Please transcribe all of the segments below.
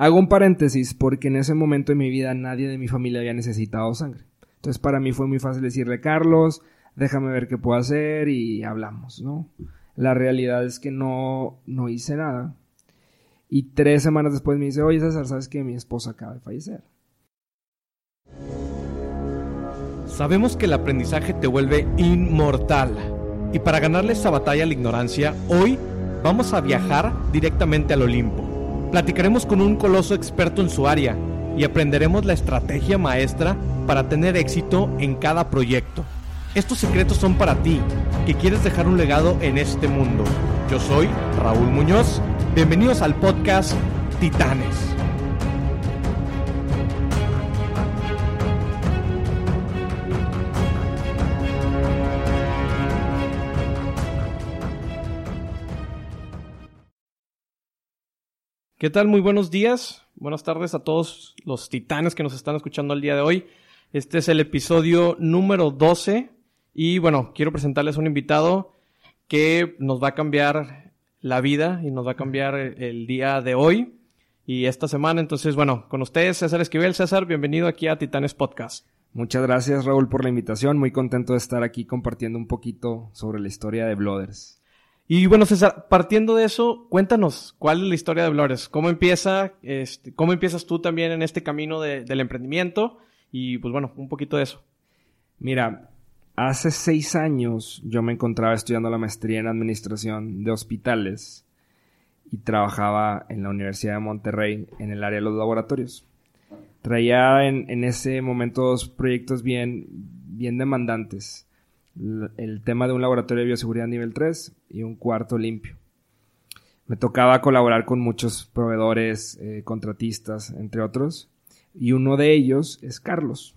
Hago un paréntesis porque en ese momento de mi vida nadie de mi familia había necesitado sangre. Entonces para mí fue muy fácil decirle, Carlos, déjame ver qué puedo hacer y hablamos, ¿no? La realidad es que no, no hice nada. Y tres semanas después me dice, oye César, ¿sabes que mi esposa acaba de fallecer? Sabemos que el aprendizaje te vuelve inmortal. Y para ganarle esta batalla a la ignorancia, hoy vamos a viajar directamente al Olimpo. Platicaremos con un coloso experto en su área y aprenderemos la estrategia maestra para tener éxito en cada proyecto. Estos secretos son para ti, que quieres dejar un legado en este mundo. Yo soy Raúl Muñoz. Bienvenidos al podcast Titanes. ¿Qué tal? Muy buenos días. Buenas tardes a todos los titanes que nos están escuchando el día de hoy. Este es el episodio número 12 y bueno, quiero presentarles un invitado que nos va a cambiar la vida y nos va a cambiar el día de hoy y esta semana. Entonces, bueno, con ustedes César Esquivel. César, bienvenido aquí a Titanes Podcast. Muchas gracias Raúl por la invitación. Muy contento de estar aquí compartiendo un poquito sobre la historia de Blooders. Y bueno, César, partiendo de eso, cuéntanos, ¿cuál es la historia de Blores? ¿Cómo empieza, este, cómo empiezas tú también en este camino del emprendimiento? Y pues bueno, un poquito de eso. Mira, hace seis años yo me encontraba estudiando la maestría en administración de hospitales y trabajaba en la Universidad de Monterrey en el área de los laboratorios. Traía en, ese momento dos proyectos bien, bien demandantes el tema de un laboratorio de bioseguridad nivel 3 y un cuarto limpio. Me tocaba colaborar con muchos proveedores, eh, contratistas, entre otros, y uno de ellos es Carlos.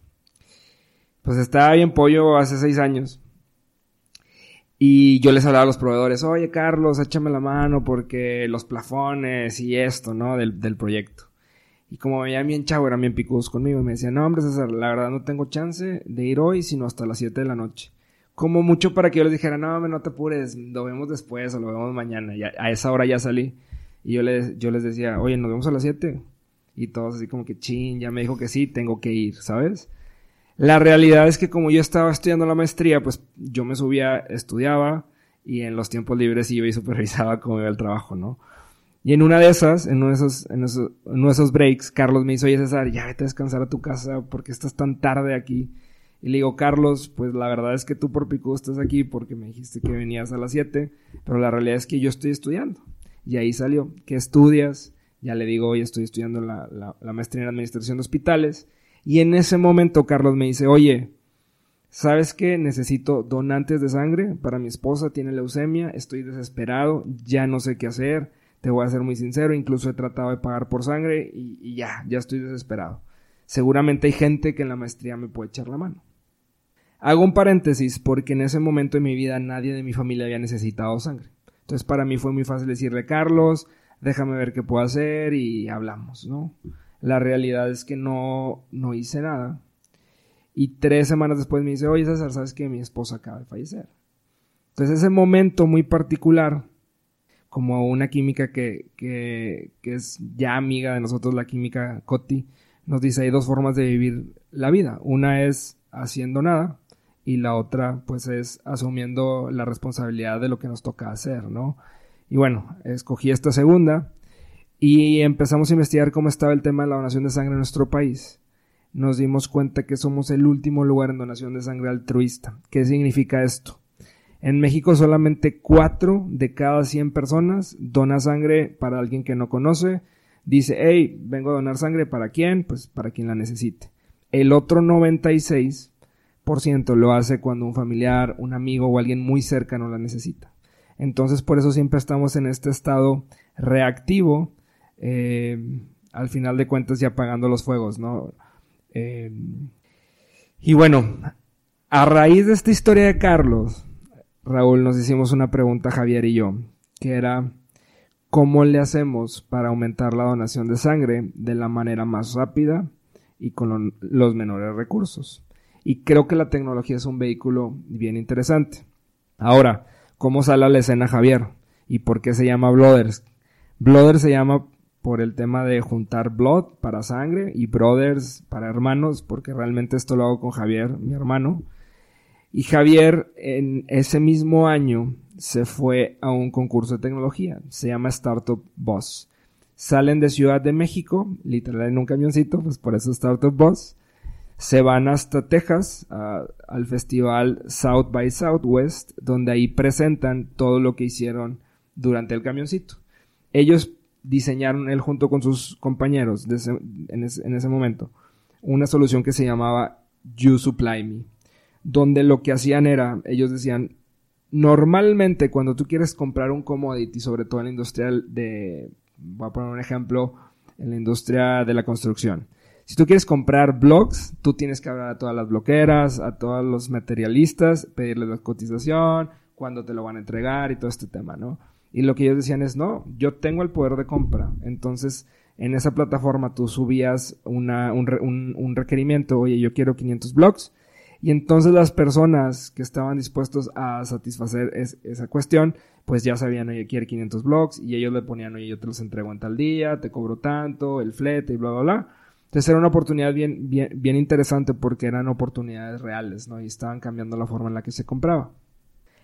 Pues estaba bien pollo hace seis años. Y yo les hablaba a los proveedores, oye Carlos, échame la mano porque los plafones y esto, ¿no? Del, del proyecto. Y como veían bien chavo, eran bien picudos conmigo. Y me decían, no hombre César, la verdad no tengo chance de ir hoy, sino hasta las 7 de la noche como mucho para que yo les dijera, no, no te apures, lo vemos después o lo vemos mañana. Y a, esa hora ya salí. Y yo les, yo les decía, oye, nos vemos a las 7. Y todos así como que, chin, ya me dijo que sí, tengo que ir, ¿sabes? La realidad es que como yo estaba estudiando la maestría, pues yo me subía, estudiaba y en los tiempos libres iba y supervisaba cómo iba el trabajo, ¿no? Y en una de esas, en uno de esos, en esos, en esos breaks, Carlos me hizo, oye César, ya vete a descansar a tu casa porque estás tan tarde aquí. Y le digo, Carlos, pues la verdad es que tú por pico estás aquí porque me dijiste que venías a las 7, pero la realidad es que yo estoy estudiando. Y ahí salió, ¿qué estudias? Ya le digo, hoy estoy estudiando la, la, maestría en administración de hospitales. Y en ese momento Carlos me dice, oye, ¿sabes qué? Necesito donantes de sangre para mi esposa, tiene leucemia, estoy desesperado, ya no sé qué hacer, te voy a ser muy sincero, incluso he tratado de pagar por sangre y ya, ya estoy desesperado. Seguramente hay gente que en la maestría me puede echar la mano. Hago un paréntesis porque en ese momento de mi vida nadie de mi familia había necesitado sangre. Entonces para mí fue muy fácil decirle, Carlos, déjame ver qué puedo hacer y hablamos, ¿no? La realidad es que no, no hice nada. Y tres semanas después me dice, oye César, ¿sabes que mi esposa acaba de fallecer? Entonces ese momento muy particular, como una química que, que, que es ya amiga de nosotros, la química Coti, nos dice hay dos formas de vivir la vida. Una es haciendo nada y la otra pues es asumiendo la responsabilidad de lo que nos toca hacer, ¿no? Y bueno, escogí esta segunda y empezamos a investigar cómo estaba el tema de la donación de sangre en nuestro país. Nos dimos cuenta que somos el último lugar en donación de sangre altruista. ¿Qué significa esto? En México solamente 4 de cada 100 personas dona sangre para alguien que no conoce. Dice, hey, vengo a donar sangre para quién? Pues para quien la necesite. El otro 96 ciento lo hace cuando un familiar, un amigo o alguien muy cercano la necesita. Entonces por eso siempre estamos en este estado reactivo, eh, al final de cuentas ya apagando los fuegos, ¿no? Eh, y bueno, a raíz de esta historia de Carlos, Raúl, nos hicimos una pregunta Javier y yo, que era, ¿cómo le hacemos para aumentar la donación de sangre de la manera más rápida y con los menores recursos? Y creo que la tecnología es un vehículo bien interesante. Ahora, ¿cómo sale a la escena Javier? ¿Y por qué se llama Blooders? Blooders se llama por el tema de juntar blood para sangre y brothers para hermanos, porque realmente esto lo hago con Javier, mi hermano. Y Javier en ese mismo año se fue a un concurso de tecnología, se llama Startup Boss. Salen de Ciudad de México, literal en un camioncito, pues por eso Startup Boss. Se van hasta Texas al festival South by Southwest, donde ahí presentan todo lo que hicieron durante el camioncito. Ellos diseñaron él junto con sus compañeros en, ese, momento una solución que se llamaba You Supply Me, donde lo que hacían era, ellos decían, normalmente cuando tú quieres comprar un commodity, sobre todo en la industria de, voy a poner un ejemplo, en la industria de la construcción. Si tú quieres comprar blogs, tú tienes que hablar a todas las bloqueras, a todos los materialistas, pedirles la cotización, cuándo te lo van a entregar y todo este tema, ¿no? Y lo que ellos decían es, no, yo tengo el poder de compra. Entonces, en esa plataforma tú subías una, un, requerimiento, oye, yo quiero 500 blogs. Y entonces las personas que estaban dispuestos a satisfacer esa cuestión, pues ya sabían, oye, quiere 500 blogs. Y ellos le ponían, oye, yo te los entrego en tal día, te cobro tanto, el flete y bla, bla, bla. Entonces era una oportunidad bien, bien, interesante porque eran oportunidades reales, ¿no? Y estaban cambiando la forma en la que se compraba.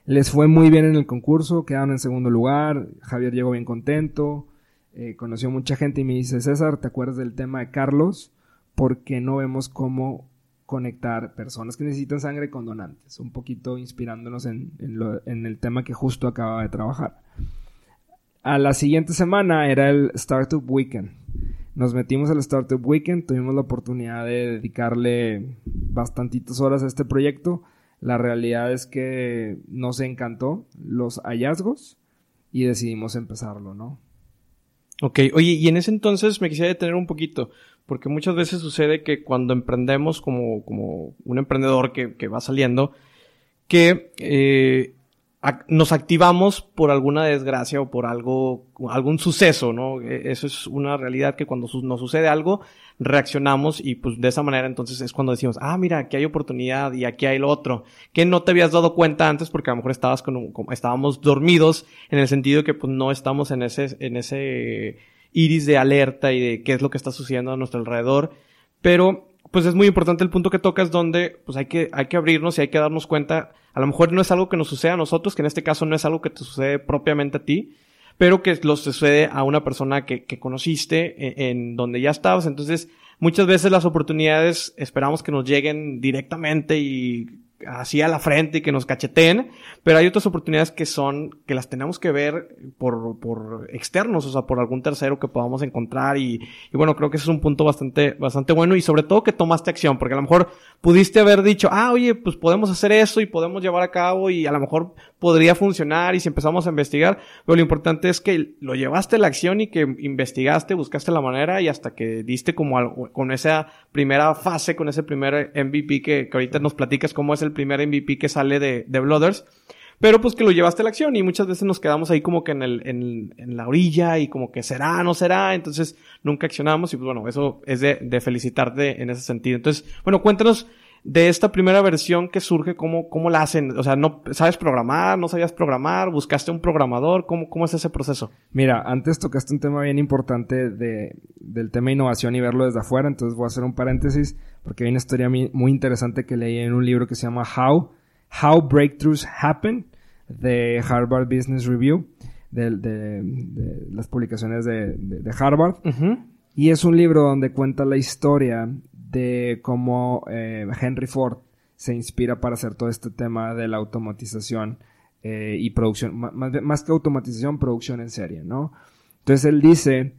Les fue muy bien en el concurso, quedaron en segundo lugar, Javier llegó bien contento, eh, conoció mucha gente y me dice, César, ¿te acuerdas del tema de Carlos? Porque no vemos cómo conectar personas que necesitan sangre con donantes, un poquito inspirándonos en, en el tema que justo acaba de trabajar. A la siguiente semana era el Startup Weekend. Nos metimos al Startup Weekend, tuvimos la oportunidad de dedicarle bastantitas horas a este proyecto la realidad es que nos encantó los hallazgos y decidimos empezarlo, ¿no? Ok, oye, y en ese entonces me quisiera detener un poquito, porque muchas veces sucede que cuando emprendemos como, como un emprendedor que, que va saliendo, que eh, nos activamos por alguna desgracia o por algo, algún suceso, ¿no? E, eso es una realidad que cuando nos sucede algo, reaccionamos y pues de esa manera entonces es cuando decimos, ah, mira, aquí hay oportunidad y aquí hay lo otro, que no te habías dado cuenta antes porque a lo mejor estabas con, estábamos dormidos en el sentido que pues no estamos en ese, en ese iris de alerta y de qué es lo que está sucediendo a nuestro alrededor, pero pues es muy importante el punto que tocas donde pues hay que, hay que abrirnos y hay que darnos cuenta, a lo mejor no es algo que nos suceda a nosotros, que en este caso no es algo que te sucede propiamente a ti, pero que lo sucede a una persona que, que conociste en, en, donde ya estabas. Entonces, muchas veces las oportunidades esperamos que nos lleguen directamente y así a la frente y que nos cacheteen, pero hay otras oportunidades que son, que las tenemos que ver por, por externos, o sea, por algún tercero que podamos encontrar y, y bueno, creo que ese es un punto bastante, bastante bueno y sobre todo que tomaste acción, porque a lo mejor pudiste haber dicho, ah, oye, pues podemos hacer eso y podemos llevar a cabo y a lo mejor podría funcionar y si empezamos a investigar, pero lo importante es que lo llevaste a la acción y que investigaste, buscaste la manera y hasta que diste como algo, con esa primera fase, con ese primer MVP que, ahorita nos platicas cómo es el primer MVP que sale de, de Blooders, pero pues que lo llevaste a la acción y muchas veces nos quedamos ahí como que en, el, en la orilla y como que será, no será, entonces nunca accionamos y pues bueno, eso es de, de felicitarte en ese sentido. Entonces, bueno, cuéntanos de esta primera versión que surge, ¿cómo, cómo la hacen? O sea, ¿no sabes programar? ¿No sabías programar? ¿Buscaste un programador? ¿Cómo, cómo es ese proceso? Mira, antes tocaste un tema bien importante de, del tema innovación y verlo desde afuera, entonces voy a hacer un paréntesis porque hay una historia muy interesante que leí en un libro que se llama How, How Breakthroughs Happen de Harvard Business Review, de, de, las publicaciones de, Harvard. Y es un libro donde cuenta la historia de cómo eh, Henry Ford se inspira para hacer todo este tema de la automatización eh, y producción, más, que automatización, producción en serie, ¿no? Entonces él dice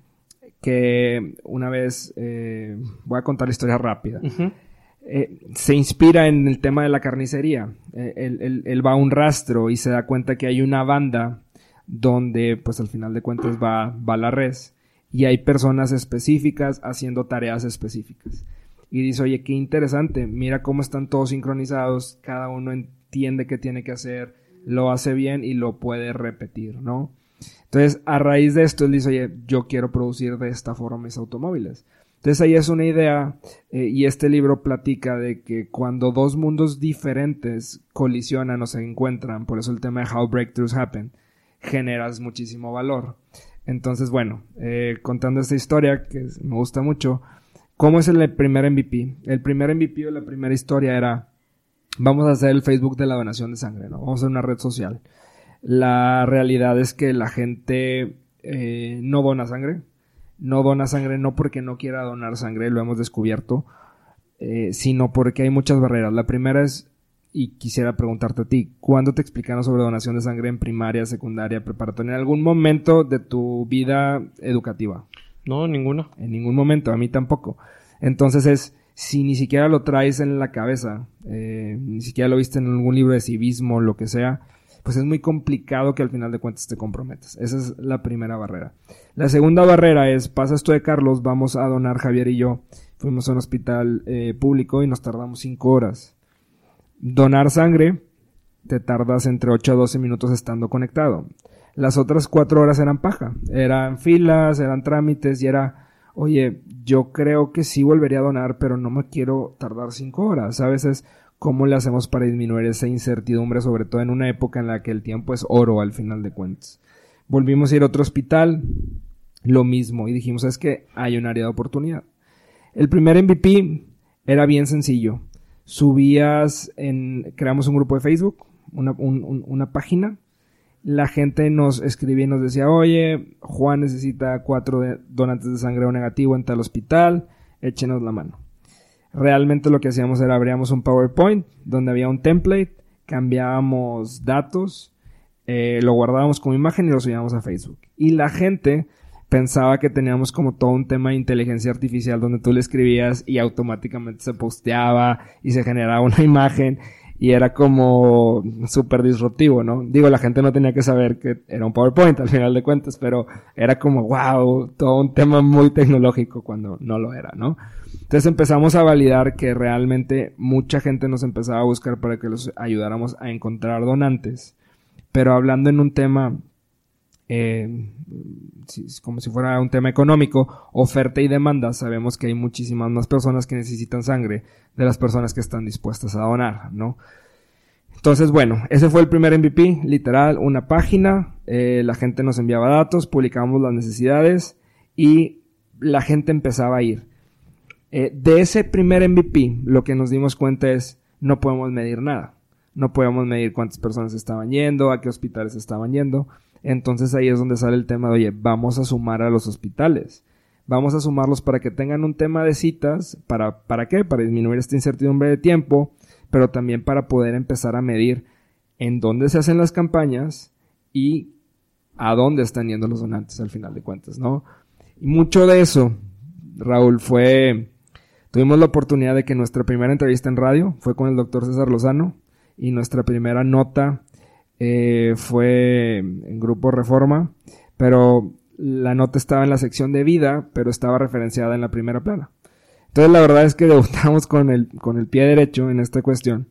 que una vez, eh, voy a contar la historia rápida, se inspira en el tema de la carnicería. Él, él, va a un rastro y se da cuenta que hay una banda donde, pues al final de cuentas, va, va la res y hay personas específicas haciendo tareas específicas y dice, oye, qué interesante, mira cómo están todos sincronizados, cada uno entiende qué tiene que hacer, lo hace bien y lo puede repetir, ¿no? Entonces, a raíz de esto, él dice, oye, yo quiero producir de esta forma mis automóviles. Entonces ahí es una idea eh, y este libro platica de que cuando dos mundos diferentes colisionan o se encuentran, por eso el tema de How Breakthroughs Happen, generas muchísimo valor. Entonces, bueno, eh, contando esta historia que me gusta mucho, ¿cómo es el primer MVP? El primer MVP o la primera historia era, vamos a hacer el Facebook de la donación de sangre, ¿no? Vamos a hacer una red social. La realidad es que la gente eh, no dona sangre. No dona sangre no porque no quiera donar sangre, lo hemos descubierto, eh, sino porque hay muchas barreras. La primera es y quisiera preguntarte a ti, ¿cuándo te explicaron sobre donación de sangre en primaria, secundaria, preparatoria? ¿En algún momento de tu vida educativa? No, ninguno. En ningún momento, a mí tampoco. Entonces es, si ni siquiera lo traes en la cabeza, eh, ni siquiera lo viste en algún libro de civismo, lo que sea, pues es muy complicado que al final de cuentas te comprometas. Esa es la primera barrera. La segunda barrera es, pasa esto de Carlos, vamos a donar Javier y yo. Fuimos a un hospital eh, público y nos tardamos cinco horas Donar sangre, te tardas entre 8 a 12 minutos estando conectado. Las otras 4 horas eran paja, eran filas, eran trámites y era, oye, yo creo que sí volvería a donar, pero no me quiero tardar 5 horas. A veces, ¿cómo le hacemos para disminuir esa incertidumbre, sobre todo en una época en la que el tiempo es oro al final de cuentas? Volvimos a ir a otro hospital, lo mismo, y dijimos, es que hay un área de oportunidad. El primer MVP era bien sencillo subías en, creamos un grupo de Facebook, una página, la gente nos escribía y nos decía, oye, Juan necesita cuatro donantes de sangre o negativo en tal hospital, échenos la mano. Realmente lo que hacíamos era abríamos un PowerPoint donde había un template, cambiábamos datos, eh, lo guardábamos como imagen y lo subíamos a Facebook. Y la gente pensaba que teníamos como todo un tema de inteligencia artificial donde tú le escribías y automáticamente se posteaba y se generaba una imagen y era como súper disruptivo, ¿no? Digo, la gente no tenía que saber que era un PowerPoint al final de cuentas, pero era como, wow, todo un tema muy tecnológico cuando no lo era, ¿no? Entonces empezamos a validar que realmente mucha gente nos empezaba a buscar para que los ayudáramos a encontrar donantes, pero hablando en un tema eh, como si fuera un tema económico, oferta y demanda, sabemos que hay muchísimas más personas que necesitan sangre de las personas que están dispuestas a donar, ¿no? Entonces, bueno, ese fue el primer MVP, literal, una página, eh, la gente nos enviaba datos, publicábamos las necesidades y la gente empezaba a ir. Eh, de ese primer MVP, lo que nos dimos cuenta es, no podemos medir nada. No podemos medir cuántas personas estaban yendo, a qué hospitales estaban yendo. Entonces ahí es donde sale el tema de, oye, vamos a sumar a los hospitales. Vamos a sumarlos para que tengan un tema de citas. ¿Para, ¿Para qué? Para disminuir esta incertidumbre de tiempo, pero también para poder empezar a medir en dónde se hacen las campañas y a dónde están yendo los donantes al final de cuentas, ¿no? Y mucho de eso, Raúl, fue... Tuvimos la oportunidad de que nuestra primera entrevista en radio fue con el doctor César Lozano y nuestra primera nota eh, fue en Grupo Reforma, pero la nota estaba en la sección de vida, pero estaba referenciada en la primera plana. Entonces la verdad es que debutamos con el, con el pie derecho en esta cuestión.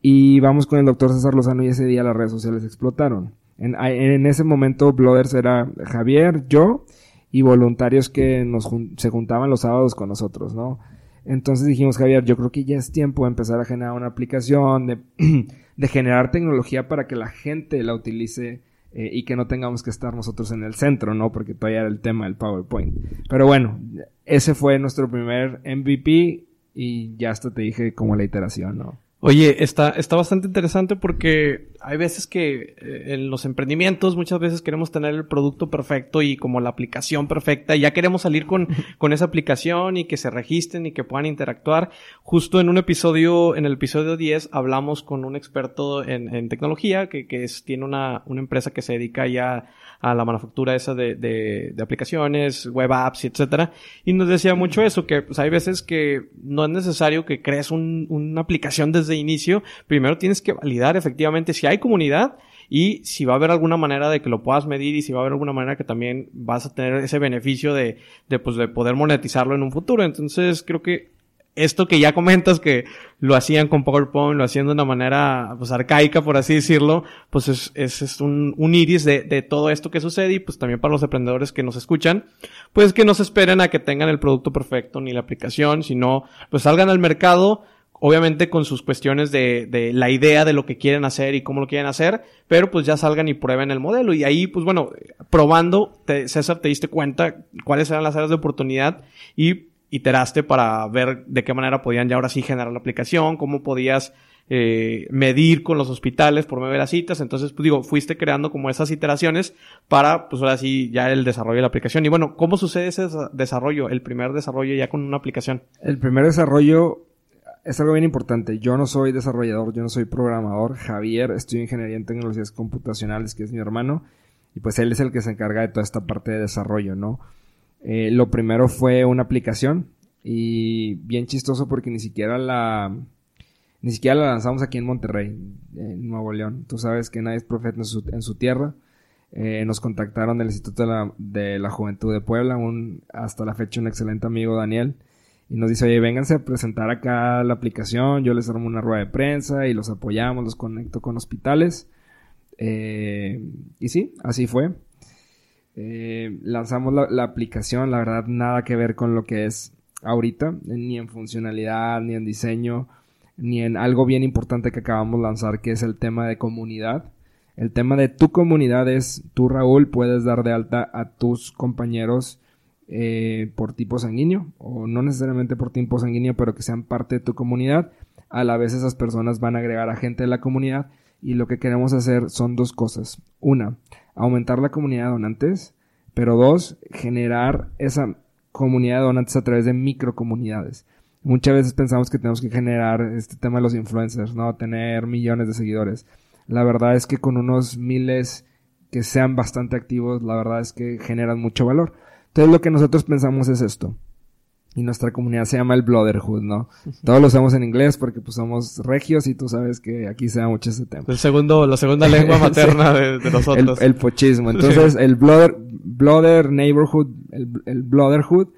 Y vamos con el doctor César Lozano y ese día las redes sociales explotaron. En, en ese momento Blooders era Javier, yo y voluntarios que nos se juntaban los sábados con nosotros, ¿no? Entonces dijimos, Javier, yo creo que ya es tiempo de empezar a generar una aplicación, de, de generar tecnología para que la gente la utilice eh, y que no tengamos que estar nosotros en el centro, ¿no? Porque todavía era el tema del PowerPoint. Pero bueno, ese fue nuestro primer MVP y ya hasta te dije como la iteración, ¿no? Oye, está, está bastante interesante porque hay veces que eh, en los emprendimientos muchas veces queremos tener el producto perfecto y como la aplicación perfecta y ya queremos salir con, con esa aplicación y que se registren y que puedan interactuar. Justo en un episodio, en el episodio 10, hablamos con un experto en, en tecnología que, que es, tiene una, una empresa que se dedica ya a la manufactura esa de, de, de aplicaciones, web apps, etcétera. Y nos decía mucho eso, que pues, hay veces que no es necesario que crees un, una aplicación desde inicio. Primero tienes que validar efectivamente si hay comunidad y si va a haber alguna manera de que lo puedas medir y si va a haber alguna manera que también vas a tener ese beneficio de, de, pues, de poder monetizarlo en un futuro. Entonces creo que esto que ya comentas que lo hacían con PowerPoint, lo hacían de una manera pues arcaica, por así decirlo, pues es, es, un, un, iris de, de, todo esto que sucede y pues también para los emprendedores que nos escuchan, pues que no se esperen a que tengan el producto perfecto ni la aplicación, sino pues salgan al mercado, obviamente con sus cuestiones de, de, la idea de lo que quieren hacer y cómo lo quieren hacer, pero pues ya salgan y prueben el modelo. Y ahí, pues bueno, probando, César, te diste cuenta cuáles eran las áreas de oportunidad y iteraste para ver de qué manera podían ya ahora sí generar la aplicación, cómo podías eh, medir con los hospitales por medio de las citas. Entonces, pues digo, fuiste creando como esas iteraciones para, pues ahora sí, ya el desarrollo de la aplicación. Y bueno, ¿cómo sucede ese desarrollo, el primer desarrollo ya con una aplicación? El primer desarrollo es algo bien importante. Yo no soy desarrollador, yo no soy programador. Javier, estudio ingeniería en tecnologías computacionales, que es mi hermano. Y pues él es el que se encarga de toda esta parte de desarrollo, ¿no? Eh, lo primero fue una aplicación. Y bien chistoso porque ni siquiera la. Ni siquiera la lanzamos aquí en Monterrey, en Nuevo León. Tú sabes que nadie es profeta en su, en su tierra. Eh, nos contactaron del Instituto de la, de la Juventud de Puebla, un, hasta la fecha un excelente amigo Daniel, y nos dice, oye, vénganse a presentar acá la aplicación, yo les armo una rueda de prensa y los apoyamos, los conecto con hospitales. Eh, y sí, así fue. Eh, lanzamos la, aplicación, la verdad, nada que ver con lo que es ahorita, ni en funcionalidad, ni en diseño, ni en algo bien importante que acabamos de lanzar, que es el tema de comunidad. El tema de tu comunidad es, tú Raúl puedes dar de alta a tus compañeros eh, por tipo sanguíneo, o no necesariamente por tipo sanguíneo, pero que sean parte de tu comunidad. A la vez esas personas van a agregar a gente de la comunidad y lo que queremos hacer son dos cosas. Una, aumentar la comunidad de donantes, pero dos, generar esa comunidad de donantes a través de microcomunidades. Muchas veces pensamos que tenemos que generar este tema de los influencers, ¿no? Tener millones de seguidores. La verdad es que con unos miles que sean bastante activos, la verdad es que generan mucho valor. Entonces lo que nosotros pensamos es esto. Y nuestra comunidad se llama el Brotherhood, ¿no? Todos lo usamos en inglés porque pues somos regios y tú sabes que aquí se da mucho ese tema. El segundo, la segunda lengua materna de, nosotros. El, pochismo. Entonces, el Blother, Neighborhood, el, el Brotherhood,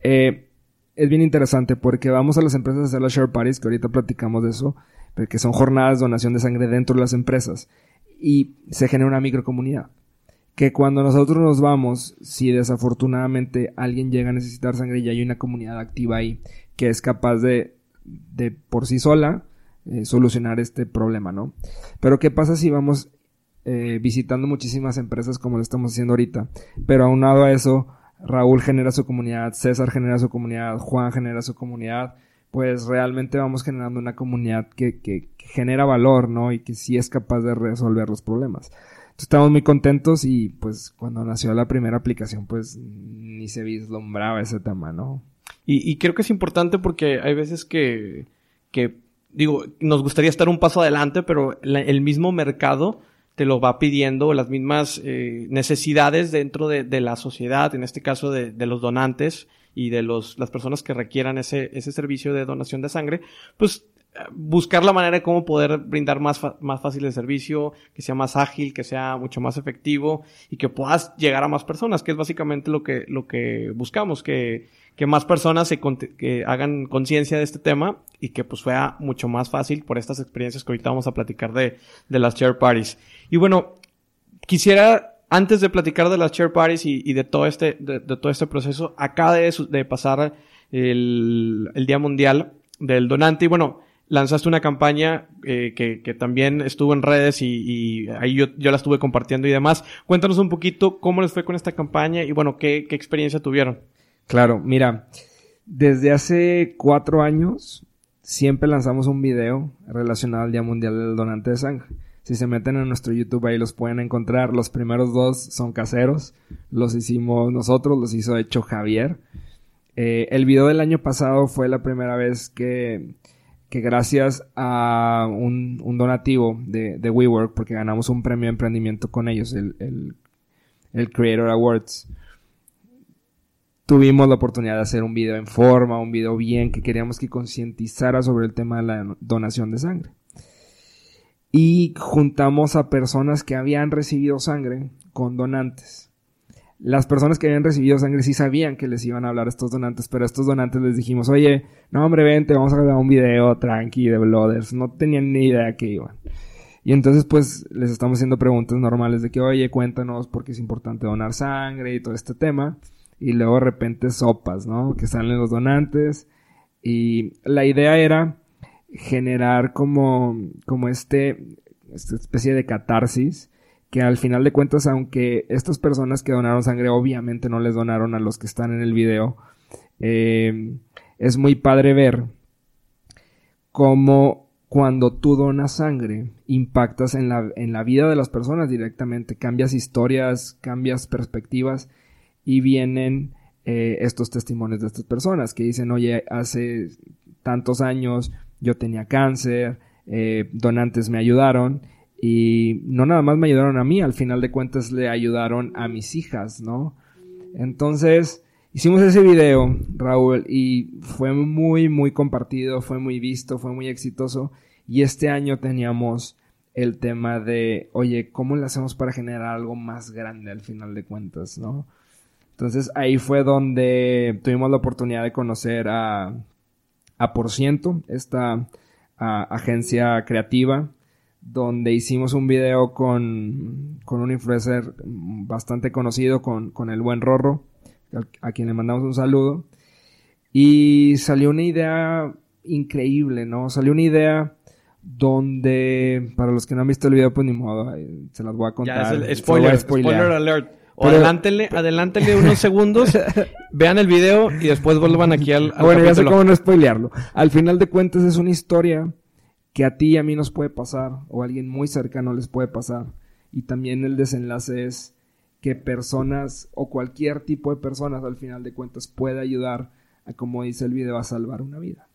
eh, es bien interesante porque vamos a las empresas a hacer las share parties, que ahorita platicamos de eso, que son jornadas de donación de sangre dentro de las empresas. Y se genera una microcomunidad que cuando nosotros nos vamos, si desafortunadamente alguien llega a necesitar sangre y hay una comunidad activa ahí que es capaz de, de por sí sola eh, solucionar este problema, ¿no? Pero ¿qué pasa si vamos eh, visitando muchísimas empresas como lo estamos haciendo ahorita? Pero aunado a eso, Raúl genera su comunidad, César genera su comunidad, Juan genera su comunidad, pues realmente vamos generando una comunidad que, que, que genera valor, ¿no? Y que sí es capaz de resolver los problemas estamos muy contentos y pues cuando nació la primera aplicación pues ni se vislumbraba ese tema, ¿no? Y, creo que es importante porque hay veces que, digo, nos gustaría estar un paso adelante, pero el mismo mercado te lo va pidiendo, las mismas eh, necesidades dentro de, de, la sociedad, en este caso de, de los donantes y de los, las personas que requieran ese, ese servicio de donación de sangre, pues buscar la manera de cómo poder brindar más, más fácil el servicio, que sea más ágil, que sea mucho más efectivo y que puedas llegar a más personas, que es básicamente lo que, lo que buscamos, que, que más personas se, que hagan conciencia de este tema y que pues sea mucho más fácil por estas experiencias que ahorita vamos a platicar de, de las share parties. Y bueno, quisiera, antes de platicar de las share parties y, y de todo este, de, todo este proceso, acaba de, de pasar el, el Día Mundial del Donante y bueno, lanzaste una campaña eh, que, que, también estuvo en redes y, ahí yo, yo, la estuve compartiendo y demás. Cuéntanos un poquito cómo les fue con esta campaña y bueno, qué, qué experiencia tuvieron. Claro, mira, desde hace cuatro años siempre lanzamos un video relacionado al Día Mundial del Donante de Sangre. Si se meten en nuestro YouTube ahí los pueden encontrar. Los primeros dos son caseros. Los hicimos nosotros, los hizo hecho Javier. Eh, el video del año pasado fue la primera vez que que gracias a un, donativo de, WeWork, porque ganamos un premio de emprendimiento con ellos, el, el, Creator Awards, tuvimos la oportunidad de hacer un video en forma, un video bien, que queríamos que concientizara sobre el tema de la donación de sangre. Y juntamos a personas que habían recibido sangre con donantes las personas que habían recibido sangre sí sabían que les iban a hablar a estos donantes, pero a estos donantes les dijimos, oye, no hombre, vente, vamos a grabar un video tranqui de Blooders. No tenían ni idea que iban. Y entonces pues les estamos haciendo preguntas normales de que, oye, cuéntanos por qué es importante donar sangre y todo este tema. Y luego de repente sopas, ¿no? Que salen los donantes. Y la idea era generar como, como este, esta especie de catarsis que al final de cuentas, aunque estas personas que donaron sangre obviamente no les donaron a los que están en el video, eh, es muy padre ver cómo cuando tú donas sangre impactas en la, en la vida de las personas directamente, cambias historias, cambias perspectivas y vienen eh, estos testimonios de estas personas que dicen, oye, hace tantos años yo tenía cáncer, eh, donantes me ayudaron y no nada más me ayudaron a mí, al final de cuentas le ayudaron a mis hijas, ¿no? Entonces, hicimos ese video, Raúl, y fue muy, muy compartido, fue muy visto, fue muy exitoso. Y este año teníamos el tema de, oye, ¿cómo le hacemos para generar algo más grande al final de cuentas, no? Entonces ahí fue donde tuvimos la oportunidad de conocer a, a Por Ciento, esta agencia creativa, donde hicimos un video con, con un influencer bastante conocido, con, con el buen Rorro, a, quien le mandamos un saludo. Y salió una idea increíble, ¿no? Salió una idea donde, para los que no han visto el video, pues ni modo, se las voy a contar. Ya es el spoiler, spoiler alert. O adelántele, unos segundos, vean el video y después vuelvan aquí al, al Bueno, ya sé cómo no spoilearlo. Al final de cuentas es una historia que a ti y a mí nos puede pasar, o a alguien muy cercano les puede pasar. Y también el desenlace es que personas o cualquier tipo de personas al final de cuentas puede ayudar a, como dice el video, a salvar una vida.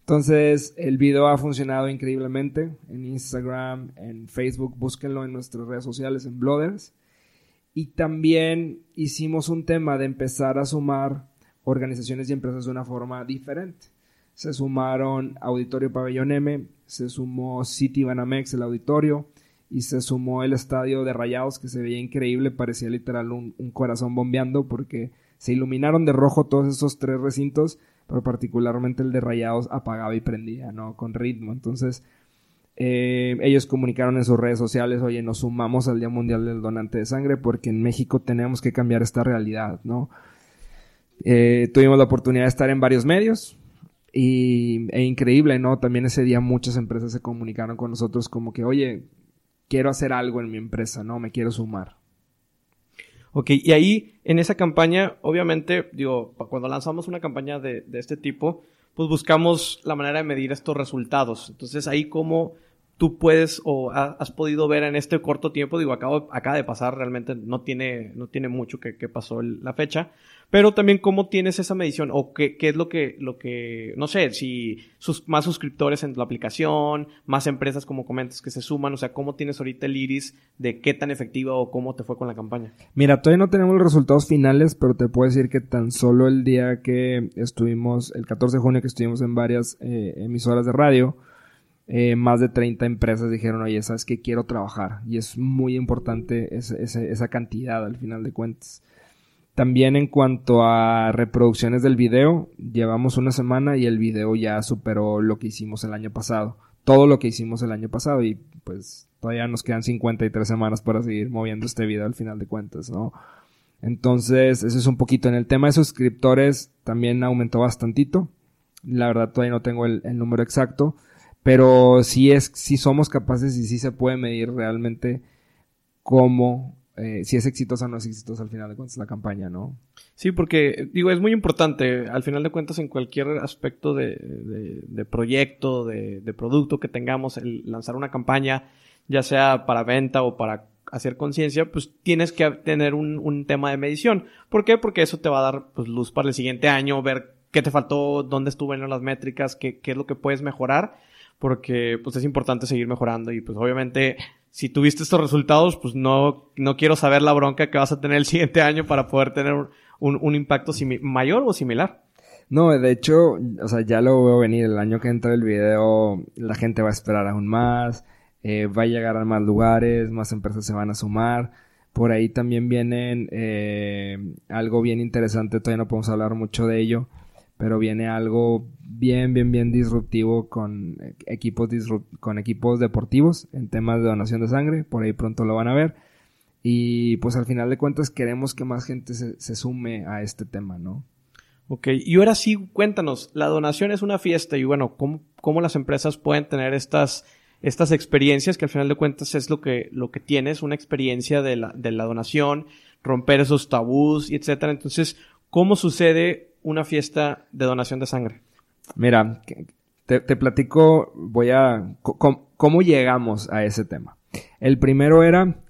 Entonces, el video ha funcionado increíblemente en Instagram, en Facebook, búsquenlo en nuestras redes sociales, en Blooders. Y también hicimos un tema de empezar a sumar organizaciones y empresas de una forma diferente. Se sumaron Auditorio Pabellón M, se sumó City Banamex, el auditorio, y se sumó el estadio de Rayados, que se veía increíble, parecía literal un, corazón bombeando, porque se iluminaron de rojo todos esos tres recintos, pero particularmente el de Rayados apagaba y prendía, ¿no? Con ritmo. Entonces, eh, ellos comunicaron en sus redes sociales, oye, nos sumamos al Día Mundial del Donante de Sangre porque en México tenemos que cambiar esta realidad, ¿no? Eh, tuvimos la oportunidad de estar en varios medios y, e increíble, ¿no? También ese día muchas empresas se comunicaron con nosotros como que, oye, quiero hacer algo en mi empresa, ¿no? Me quiero sumar. Ok, y ahí en esa campaña, obviamente, digo, cuando lanzamos una campaña de, de este tipo, pues buscamos la manera de medir estos resultados. Entonces ahí como tú puedes o has podido ver en este corto tiempo, digo, acabo, acaba de pasar, realmente no tiene, no tiene mucho que, pasó la fecha, pero también cómo tienes esa medición o qué, qué es lo que, lo que, no sé, si sus, más suscriptores en la aplicación, más empresas como comentas que se suman, o sea, cómo tienes ahorita el iris de qué tan efectiva o cómo te fue con la campaña. Mira, todavía no tenemos los resultados finales, pero te puedo decir que tan solo el día que estuvimos, el 14 de junio que estuvimos en varias eh, emisoras de radio, eh, más de 30 empresas dijeron, oye, sabes que quiero trabajar. Y es muy importante esa cantidad al final de cuentas. También en cuanto a reproducciones del video, llevamos una semana y el video ya superó lo que hicimos el año pasado. Todo lo que hicimos el año pasado y pues todavía nos quedan 53 semanas para seguir moviendo este video al final de cuentas, ¿no? Entonces, eso es un poquito. En el tema de suscriptores también aumentó bastantito. La verdad todavía no tengo el número exacto pero sí es, sí somos capaces y sí se puede medir realmente cómo, eh, si es exitosa o no es exitosa al final de cuentas la campaña, ¿no? Sí, porque digo, es muy importante, al final de cuentas en cualquier aspecto de, de, proyecto, de, de, producto que tengamos, el lanzar una campaña, ya sea para venta o para hacer conciencia, pues tienes que tener un, un, tema de medición. ¿Por qué? Porque eso te va a dar pues, luz para el siguiente año, ver qué te faltó, dónde estuvieron las métricas, qué, qué es lo que puedes mejorar porque pues es importante seguir mejorando y pues obviamente si tuviste estos resultados, pues no, no quiero saber la bronca que vas a tener el siguiente año para poder tener un, un impacto mayor o similar. No, de hecho, o sea, ya lo veo venir. El año que entra el video, la gente va a esperar aún más, eh, va a llegar a más lugares, más empresas se van a sumar. Por ahí también vienen eh, algo bien interesante, todavía no podemos hablar mucho de ello, pero viene algo bien, bien, bien disruptivo con equipos, con equipos deportivos en temas de donación de sangre, por ahí pronto lo van a ver. Y pues al final de cuentas queremos que más gente se, sume a este tema, ¿no? Ok, y ahora sí, cuéntanos, la donación es una fiesta y bueno, ¿cómo, cómo las empresas pueden tener estas, estas experiencias que al final de cuentas es lo que, lo que tienes, una experiencia de la, de la donación, romper esos tabús y etcétera. Entonces, ¿cómo sucede una fiesta de donación de sangre? Mira, te, platico, voy a, cómo llegamos a ese tema. El primero era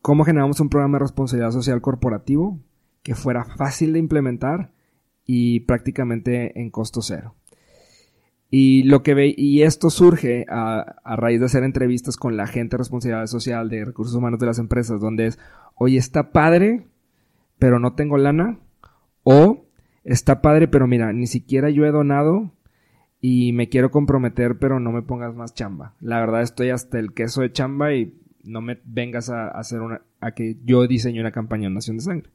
cómo generamos un programa de responsabilidad social corporativo que fuera fácil de implementar y prácticamente en costo cero. Y lo que ve, y esto surge a, raíz de hacer entrevistas con la gente de responsabilidad social de recursos humanos de las empresas, donde es, oye, está padre, pero no tengo lana, o está padre, pero mira, ni siquiera yo he donado y me quiero comprometer, pero no me pongas más chamba. La verdad estoy hasta el queso de chamba y no me vengas a, hacer una, a que yo diseñe una campaña de nación de sangre.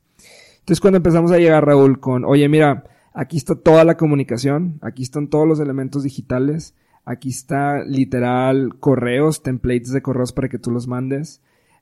Entonces cuando empezamos a llegar, Raúl, con, oye, mira, aquí está toda la comunicación, aquí están todos los elementos digitales, aquí está literal correos, templates de correos para que tú los mandes,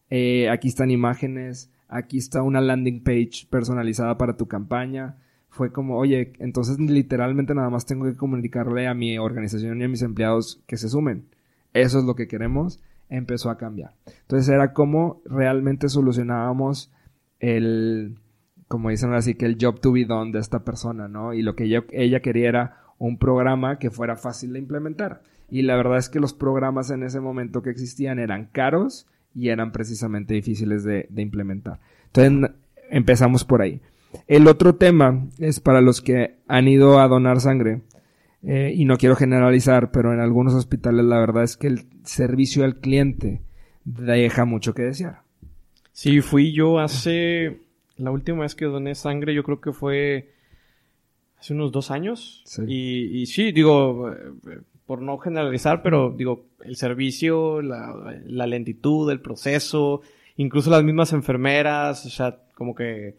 eh, aquí están imágenes, aquí está una landing page personalizada para tu campaña, fue como, oye, entonces literalmente nada más tengo que comunicarle a mi organización y a mis empleados que se sumen. Eso es lo que queremos. Empezó a cambiar. Entonces era como realmente solucionábamos el, como dicen así, que el job to be done de esta persona, ¿no? Y lo que ella, quería era un programa que fuera fácil de implementar. Y la verdad es que los programas en ese momento que existían eran caros y eran precisamente difíciles de, de implementar. Entonces empezamos por ahí. El otro tema es para los que han ido a donar sangre, eh, y no quiero generalizar, pero en algunos hospitales la verdad es que el servicio al cliente deja mucho que desear. Sí, fui yo hace, la última vez que doné sangre yo creo que fue hace unos dos años. Y, y, sí, digo, por no generalizar, pero digo, el servicio, la, la lentitud, el proceso, incluso las mismas enfermeras, o sea, como que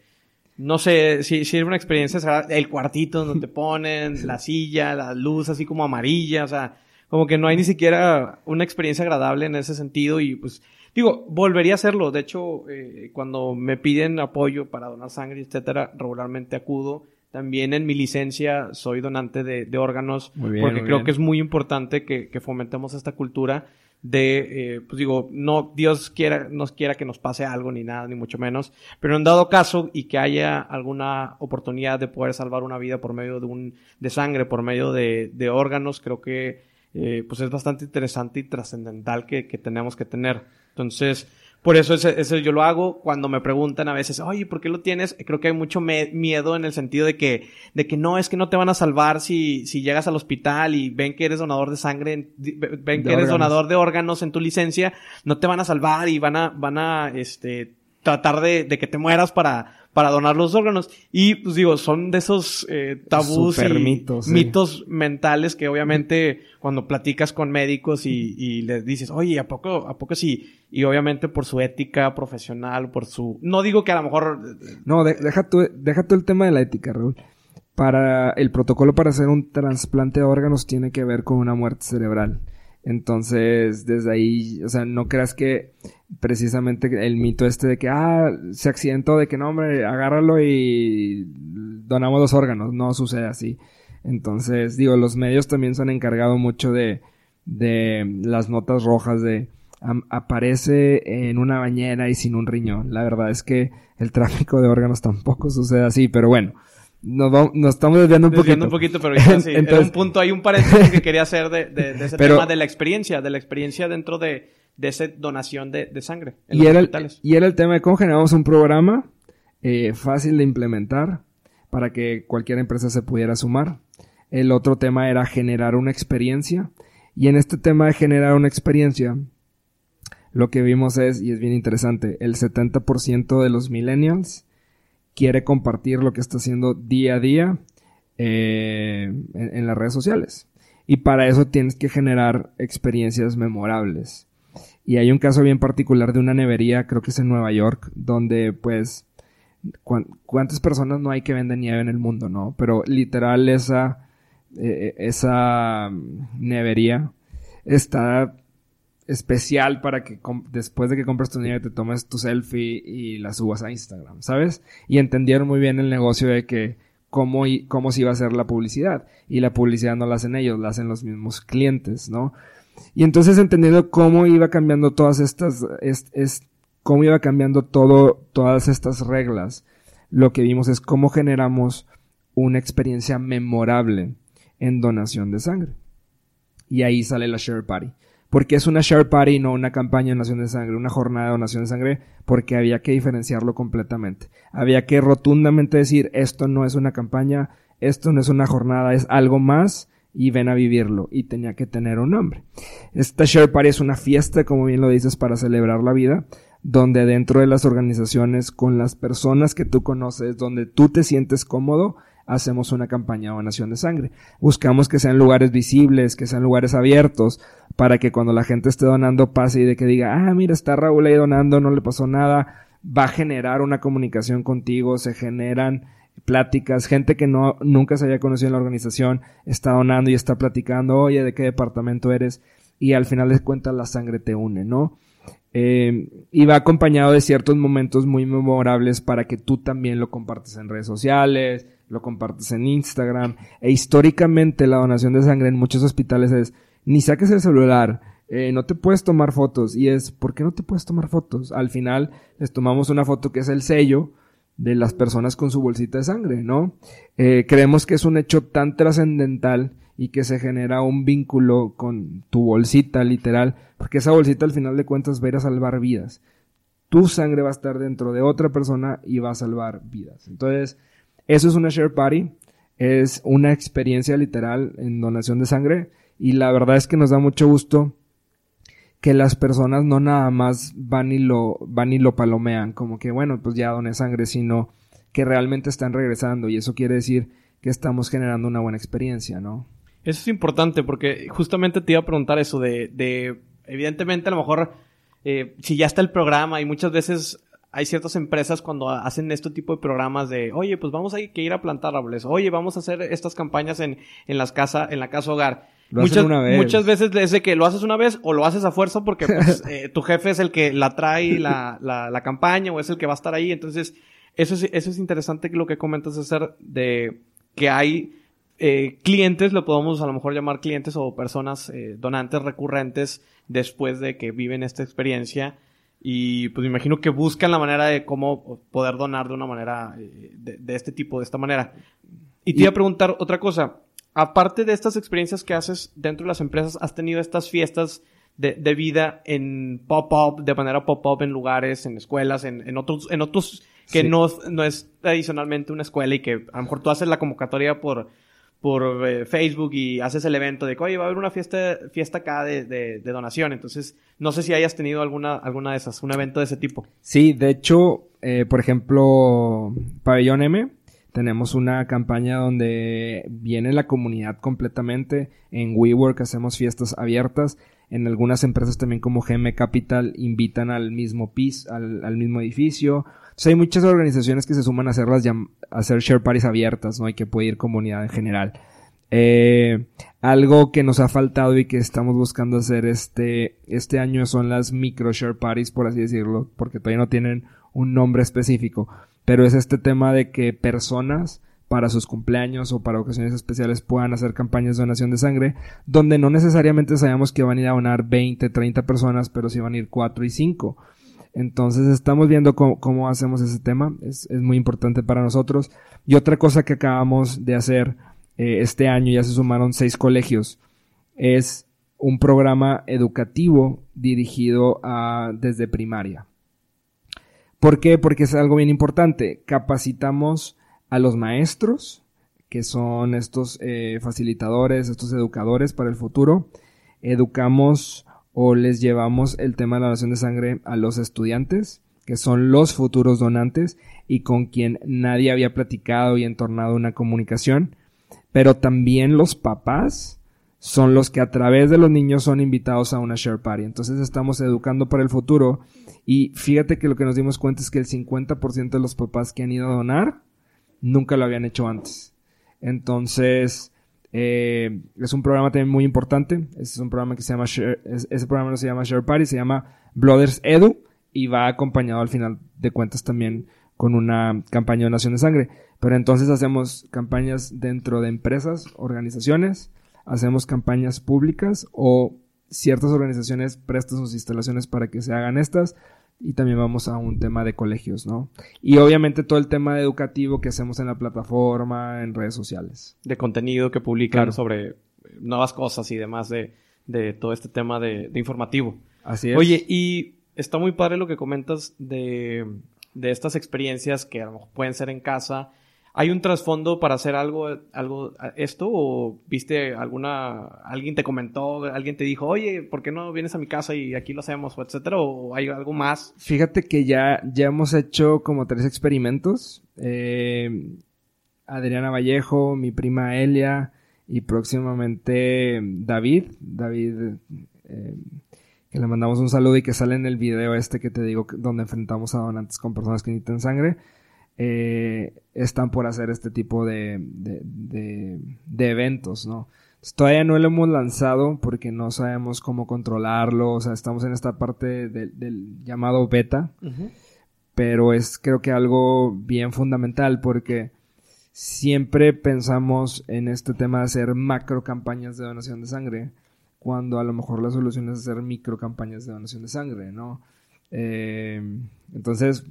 no sé si, si es una experiencia, el cuartito donde te ponen, la silla, la luz así como amarilla, o sea, como que no hay ni siquiera una experiencia agradable en ese sentido y pues digo, volvería a hacerlo. De hecho, eh, cuando me piden apoyo para donar sangre, etcétera, regularmente acudo. También en mi licencia soy donante de, órganos porque creo que es muy importante que, que fomentemos esta cultura de, eh, pues digo, no, Dios quiera, nos quiera que nos pase algo ni nada, ni mucho menos, pero en dado caso y que haya alguna oportunidad de poder salvar una vida por medio de un, de sangre, por medio de, de órganos, creo que, eh, pues es bastante interesante y trascendental que, que tenemos que tener. Entonces, por eso eso yo lo hago. Cuando me preguntan a veces, oye, ¿por qué lo tienes? Creo que hay mucho miedo en el sentido de que, de que no, es que no te van a salvar si, si llegas al hospital y ven que eres donador de sangre, ven que eres donador de órganos en tu licencia, no te van a salvar y van a, van a, este, tratar de, de que te mueras para, para donar los órganos. Y pues digo, son de esos eh, tabús y mitos, mentales que obviamente cuando platicas con médicos y, y, les dices, oye, ¿a poco, a poco sí? Y obviamente por su ética profesional, por su... No digo que a lo mejor... No, deja, tú, deja tú el tema de la ética, Raúl. Para el protocolo para hacer un trasplante de órganos tiene que ver con una muerte cerebral. Entonces, desde ahí, o sea, no creas que precisamente el mito este de que, ah, se accidentó, de que no, hombre, agárralo y donamos los órganos. No sucede así. Entonces, digo, los medios también se han encargado mucho de, de las notas rojas de aparece en una bañera y sin un riñón. La verdad es que el tráfico de órganos tampoco sucede así, pero bueno. Nos, nos estamos desviando un desviando poquito. un poquito, pero ya sí, Entonces, un punto, hay un paréntesis que quería hacer de, de, ese tema de la experiencia, de la experiencia dentro de, de esa donación de, de sangre. y, era el, y era el tema de cómo generamos un programa eh, fácil de implementar para que cualquier empresa se pudiera sumar. El otro tema era generar una experiencia. Y en este tema de generar una experiencia, lo que vimos es, y es bien interesante, el 70% de los millennials quiere compartir lo que está haciendo día a día eh, en, las redes sociales. Y para eso tienes que generar experiencias memorables. Y hay un caso bien particular de una nevería, creo que es en Nueva York, donde pues cuántas personas no hay que venden nieve en el mundo, ¿no? Pero literal esa, eh, esa nevería está especial para que después de que compres tu nieve te tomes tu selfie y la subas a Instagram, ¿sabes? Y entendieron muy bien el negocio de que cómo, cómo se iba a hacer la publicidad. Y la publicidad no la hacen ellos, la hacen los mismos clientes, ¿no? Y entonces entendiendo cómo iba cambiando todas estas, es, cómo iba cambiando todo, todas estas reglas, lo que vimos es cómo generamos una experiencia memorable en donación de sangre. Y ahí sale la Share Party. Porque es una Share Party y no una campaña de donación de sangre, una jornada de donación de sangre, porque había que diferenciarlo completamente. Había que rotundamente decir, esto no es una campaña, esto no es una jornada, es algo más y ven a vivirlo y tenía que tener un nombre. Esta Share Party es una fiesta, como bien lo dices, para celebrar la vida, donde dentro de las organizaciones, con las personas que tú conoces, donde tú te sientes cómodo, hacemos una campaña de donación de sangre. Buscamos que sean lugares visibles, que sean lugares abiertos, para que cuando la gente esté donando pase y de que diga, ah, mira, está Raúl ahí donando, no le pasó nada, va a generar una comunicación contigo, se generan pláticas, gente que no, nunca se haya conocido en la organización, está donando y está platicando, oye, ¿de qué departamento eres? Y al final de cuentas la sangre te une, ¿no? Eh, y va acompañado de ciertos momentos muy memorables para que tú también lo compartes en redes sociales, lo compartes en Instagram. E históricamente la donación de sangre en muchos hospitales es, ni saques el celular, eh, no te puedes tomar fotos. Y es, ¿por qué no te puedes tomar fotos? Al final les tomamos una foto que es el sello de las personas con su bolsita de sangre, ¿no? Eh, creemos que es un hecho tan trascendental y que se genera un vínculo con tu bolsita, literal, porque esa bolsita al final de cuentas va a ir a salvar vidas. Tu sangre va a estar dentro de otra persona y va a salvar vidas. Entonces, eso es una share party, es una experiencia literal en donación de sangre y la verdad es que nos da mucho gusto que las personas no nada más van y lo van y lo palomean como que bueno pues ya doné sangre sino que realmente están regresando y eso quiere decir que estamos generando una buena experiencia no eso es importante porque justamente te iba a preguntar eso de, de evidentemente a lo mejor eh, si ya está el programa y muchas veces hay ciertas empresas cuando hacen este tipo de programas de, oye, pues vamos a ir a plantar árboles, oye, vamos a hacer estas campañas en, en las casas, en la casa hogar. muchas, muchas veces es de que lo haces una vez o lo haces a fuerza porque pues, eh, tu jefe es el que la trae la, la, la, campaña o es el que va a estar ahí. Entonces, eso es, eso es interesante lo que comentas hacer de que hay eh, clientes, lo podemos a lo mejor llamar clientes o personas eh, donantes recurrentes después de que viven esta experiencia y pues me imagino que buscan la manera de cómo poder donar de una manera, eh, de, este tipo, de esta manera. Y te iba a preguntar otra cosa. Aparte de estas experiencias que haces dentro de las empresas, ¿has tenido estas fiestas de, de vida en pop-up, de manera pop-up en lugares, en escuelas, en, en otros, en otros que no, no es tradicionalmente una escuela y que a lo mejor tú haces la convocatoria por por eh, Facebook y haces el evento de que, oye, va a haber una fiesta, fiesta acá de, de, donación. Entonces, no sé si hayas tenido alguna, alguna de esas, un evento de ese tipo. Sí, de hecho, eh, por ejemplo, Pabellón M, tenemos una campaña donde viene la comunidad completamente. En WeWork hacemos fiestas abiertas. En algunas empresas también como GM Capital invitan al mismo piso, al, al mismo edificio hay muchas organizaciones que se suman a hacerlas a hacer share parties abiertas, ¿no? hay que puede ir comunidad en general. Eh, algo que nos ha faltado y que estamos buscando hacer este, este año son las micro share parties, por así decirlo, porque todavía no tienen un nombre específico. Pero es este tema de que personas para sus cumpleaños o para ocasiones especiales puedan hacer campañas de donación de sangre, donde no necesariamente sabemos que van a ir a donar 20, 30 personas, pero sí van a ir 4 y 5. Entonces estamos viendo cómo, hacemos ese tema. Es, muy importante para nosotros. Y otra cosa que acabamos de hacer eh, este año, ya se sumaron seis colegios, es un programa educativo dirigido a, desde primaria. ¿Por qué? Porque es algo bien importante. Capacitamos a los maestros, que son estos eh, facilitadores, estos educadores para el futuro. Educamos o les llevamos el tema de la donación de sangre a los estudiantes, que son los futuros donantes y con quien nadie había platicado y entornado una comunicación, pero también los papás son los que a través de los niños son invitados a una share party. Entonces estamos educando para el futuro y fíjate que lo que nos dimos cuenta es que el 50% de los papás que han ido a donar nunca lo habían hecho antes. Entonces, eh, es un programa también muy importante. es un programa que se llama ese programa no se llama Share Party, se llama Blooders Edu y va acompañado al final de cuentas también con una campaña de donación de sangre. Pero entonces hacemos campañas dentro de empresas, organizaciones, hacemos campañas públicas o ciertas organizaciones prestan sus instalaciones para que se hagan estas y también vamos a un tema de colegios, ¿no? Y obviamente todo el tema educativo que hacemos en la plataforma, en redes sociales. De contenido que publican sobre nuevas cosas y demás de, todo este tema de, informativo. Así es. Oye, y está muy padre lo que comentas de, de estas experiencias que a lo mejor pueden ser en casa ¿Hay un trasfondo para hacer algo, algo, esto? ¿O viste alguna, alguien te comentó, alguien te dijo, oye, ¿por qué no vienes a mi casa y aquí lo hacemos, o etcétera? ¿O hay algo más? Fíjate que ya, ya hemos hecho como tres experimentos. Eh, Adriana Vallejo, mi prima Elia y próximamente David. David, eh, que le mandamos un saludo y que sale en el video este que te digo, donde enfrentamos a donantes con personas que necesitan sangre. Eh, están por hacer este tipo de, de, eventos, ¿no? todavía no lo hemos lanzado porque no sabemos cómo controlarlo, o sea, estamos en esta parte del llamado beta, pero es creo que algo bien fundamental porque siempre pensamos en este tema de hacer macro campañas de donación de sangre, cuando a lo mejor la solución es hacer micro campañas de donación de sangre, ¿no? Eh, entonces,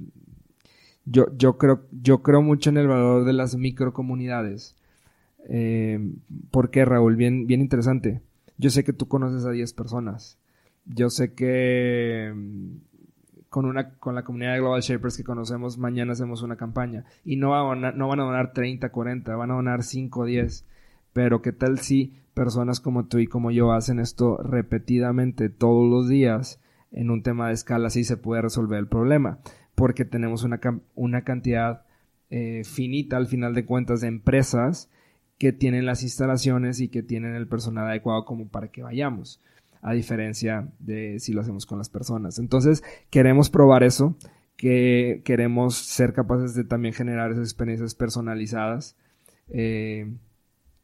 yo, yo, creo, yo creo mucho en el valor de las microcomunidades. Eh, ¿Por qué, Raúl? Bien, bien interesante. Yo sé que tú conoces a 10 personas. Yo sé que mm, con, una, con la comunidad de Global Shapers que conocemos, mañana hacemos una campaña. Y no, a, no van a donar 30, 40, van a donar 5, 10. Pero ¿qué tal si personas como tú y como yo hacen esto repetidamente todos los días en un tema de escala? Así se puede resolver el problema porque tenemos una, una cantidad eh, finita al final de cuentas de empresas que tienen las instalaciones y que tienen el personal adecuado como para que vayamos, a diferencia de si lo hacemos con las personas. Entonces, queremos probar eso, que queremos ser capaces de también generar esas experiencias personalizadas. Eh,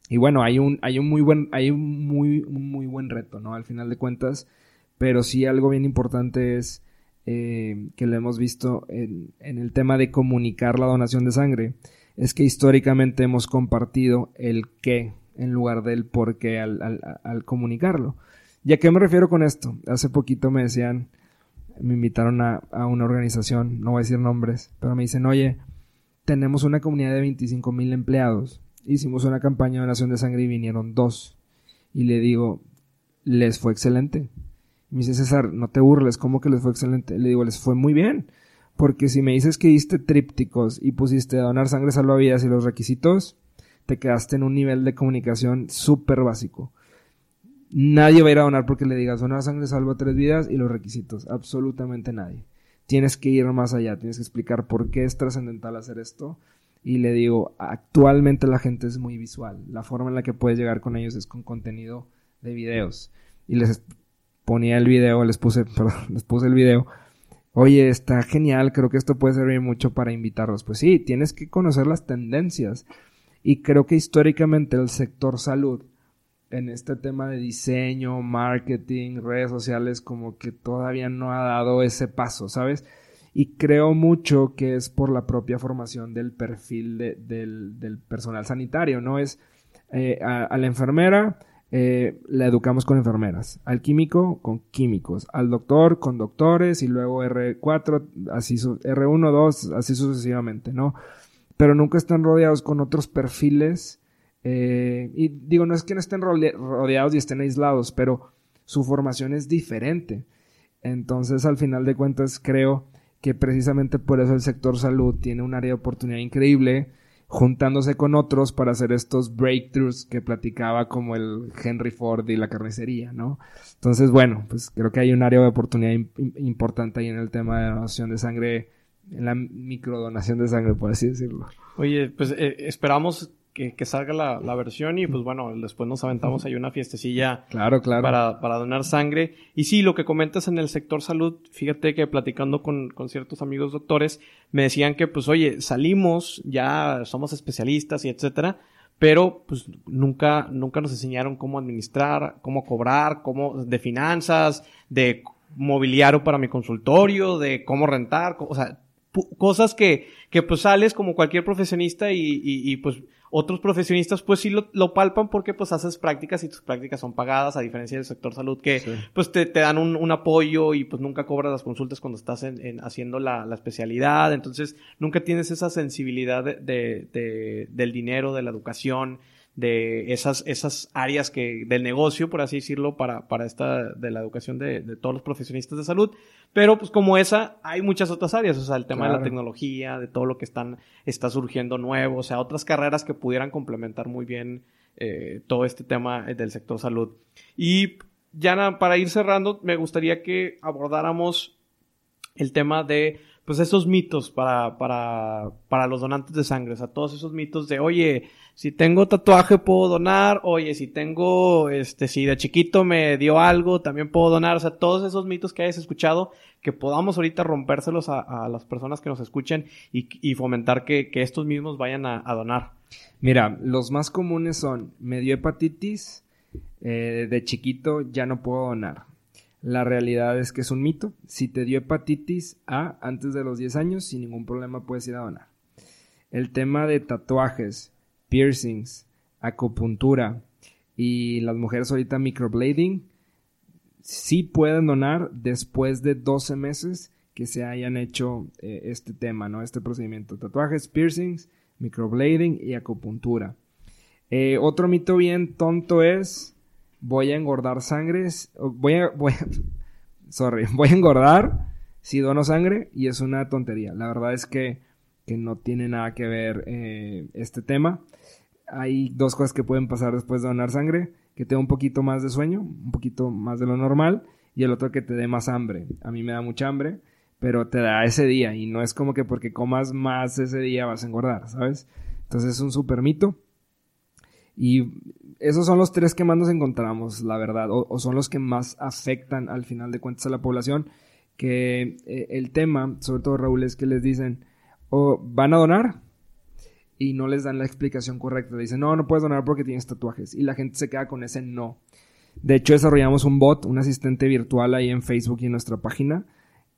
y bueno, hay un, hay un muy buen, hay un muy, muy buen reto, ¿no? Al final de cuentas, pero sí algo bien importante es eh, que lo hemos visto en, el tema de comunicar la donación de sangre, es que históricamente hemos compartido el qué en lugar del por qué al, comunicarlo. ¿Y a qué me refiero con esto? Hace poquito me decían, me invitaron a, a, una organización, no voy a decir nombres, pero me dicen, oye, tenemos una comunidad de 25 mil empleados, hicimos una campaña de donación de sangre y vinieron dos. Y le digo, les fue excelente. Me dice César, no te burles, ¿cómo que les fue excelente? Le digo, les fue muy bien. Porque si me dices que diste trípticos y pusiste donar sangre salvavidas y los requisitos, te quedaste en un nivel de comunicación súper básico. Nadie va a ir a donar porque le digas donar sangre salva tres vidas y los requisitos. Absolutamente nadie. Tienes que ir más allá, tienes que explicar por qué es trascendental hacer esto. Y le digo, actualmente la gente es muy visual. La forma en la que puedes llegar con ellos es con contenido de videos. Y les ponía el video, les puse, perdón, les puse el video. Oye, está genial, creo que esto puede servir mucho para invitarlos. Pues sí, tienes que conocer las tendencias. Y creo que históricamente el sector salud, en este tema de diseño, marketing, redes sociales, como que todavía no ha dado ese paso, ¿sabes? Y creo mucho que es por la propia formación del perfil del, personal sanitario, ¿no? Es eh, a la enfermera, eh, la educamos con enfermeras, al químico con químicos, al doctor con doctores y luego R4, así R1, 2, así sucesivamente, ¿no? Pero nunca están rodeados con otros perfiles. Eh, y digo, no es que no estén rodeados y estén aislados, pero su formación es diferente. Entonces, al final de cuentas, creo que precisamente por eso el sector salud tiene un área de oportunidad increíble juntándose con otros para hacer estos breakthroughs que platicaba como el Henry Ford y la carnicería, ¿no? Entonces, bueno, pues creo que hay un área de oportunidad importante ahí en el tema de donación de sangre, en la microdonación de sangre, por así decirlo. Oye, pues eh, esperamos que, salga la, versión y pues bueno, después nos aventamos ahí una fiestecilla claro, claro. Para, para, donar sangre. Y sí, lo que comentas en el sector salud, fíjate que platicando con, con ciertos amigos doctores, me decían que pues oye, salimos, ya somos especialistas y etcétera, pero pues nunca, nunca nos enseñaron cómo administrar, cómo cobrar, cómo, de finanzas, de mobiliario para mi consultorio, de cómo rentar, o sea, cosas que, que pues sales como cualquier profesionista y, y, pues otros profesionistas pues sí lo, palpan porque pues haces prácticas y tus prácticas son pagadas a diferencia del sector salud que pues te, te dan un, un, apoyo y pues nunca cobras las consultas cuando estás en, haciendo la, la, especialidad. Entonces nunca tienes esa sensibilidad de, de, del dinero de la educación de esas, esas áreas que, del negocio, por así decirlo, para, para esta, de la educación de, de todos los profesionistas de salud. Pero pues como esa, hay muchas otras áreas, o sea, el tema de la tecnología, de todo lo que están, está surgiendo nuevo, o sea, otras carreras que pudieran complementar muy bien eh, todo este tema del sector salud. Y ya para ir cerrando, me gustaría que abordáramos el tema de pues esos mitos para, para, para los donantes de sangre, o sea, todos esos mitos de, oye, si tengo tatuaje puedo donar, oye, si tengo, este, si de chiquito me dio algo, también puedo donar, o sea, todos esos mitos que hayas escuchado, que podamos ahorita rompérselos a, las personas que nos escuchen y, fomentar que, estos mismos vayan a, donar. Mira, los más comunes son, me dio hepatitis, eh, de chiquito ya no puedo donar. La realidad es que es un mito. Si te dio hepatitis A antes de los 10 años, sin ningún problema puedes ir a donar. El tema de tatuajes, piercings, acupuntura y las mujeres ahorita microblading, sí pueden donar después de 12 meses que se hayan hecho eh, este tema, ¿no? Este procedimiento. Tatuajes, piercings, microblading y acupuntura. Eh, otro mito bien tonto es voy a engordar sangre, voy a, sorry, voy a engordar si dono sangre y es una tontería. La verdad es que, que no tiene nada que ver eh, este tema. Hay dos cosas que pueden pasar después de donar sangre, que te dé un poquito más de sueño, un poquito más de lo normal, y el otro que te dé más hambre. A mí me da mucha hambre, pero te da ese día y no es como que porque comas más ese día vas a engordar, ¿sabes? Entonces es un super mito. Y esos son los tres que más nos encontramos, la verdad, o, son los que más afectan al final de cuentas a la población, que eh, el tema, sobre todo Raúl, es que les dicen, o van a donar y no les dan la explicación correcta. Dicen, no, no puedes donar porque tienes tatuajes. Y la gente se queda con ese no. De hecho, desarrollamos un bot, un asistente virtual ahí en Facebook y en nuestra página,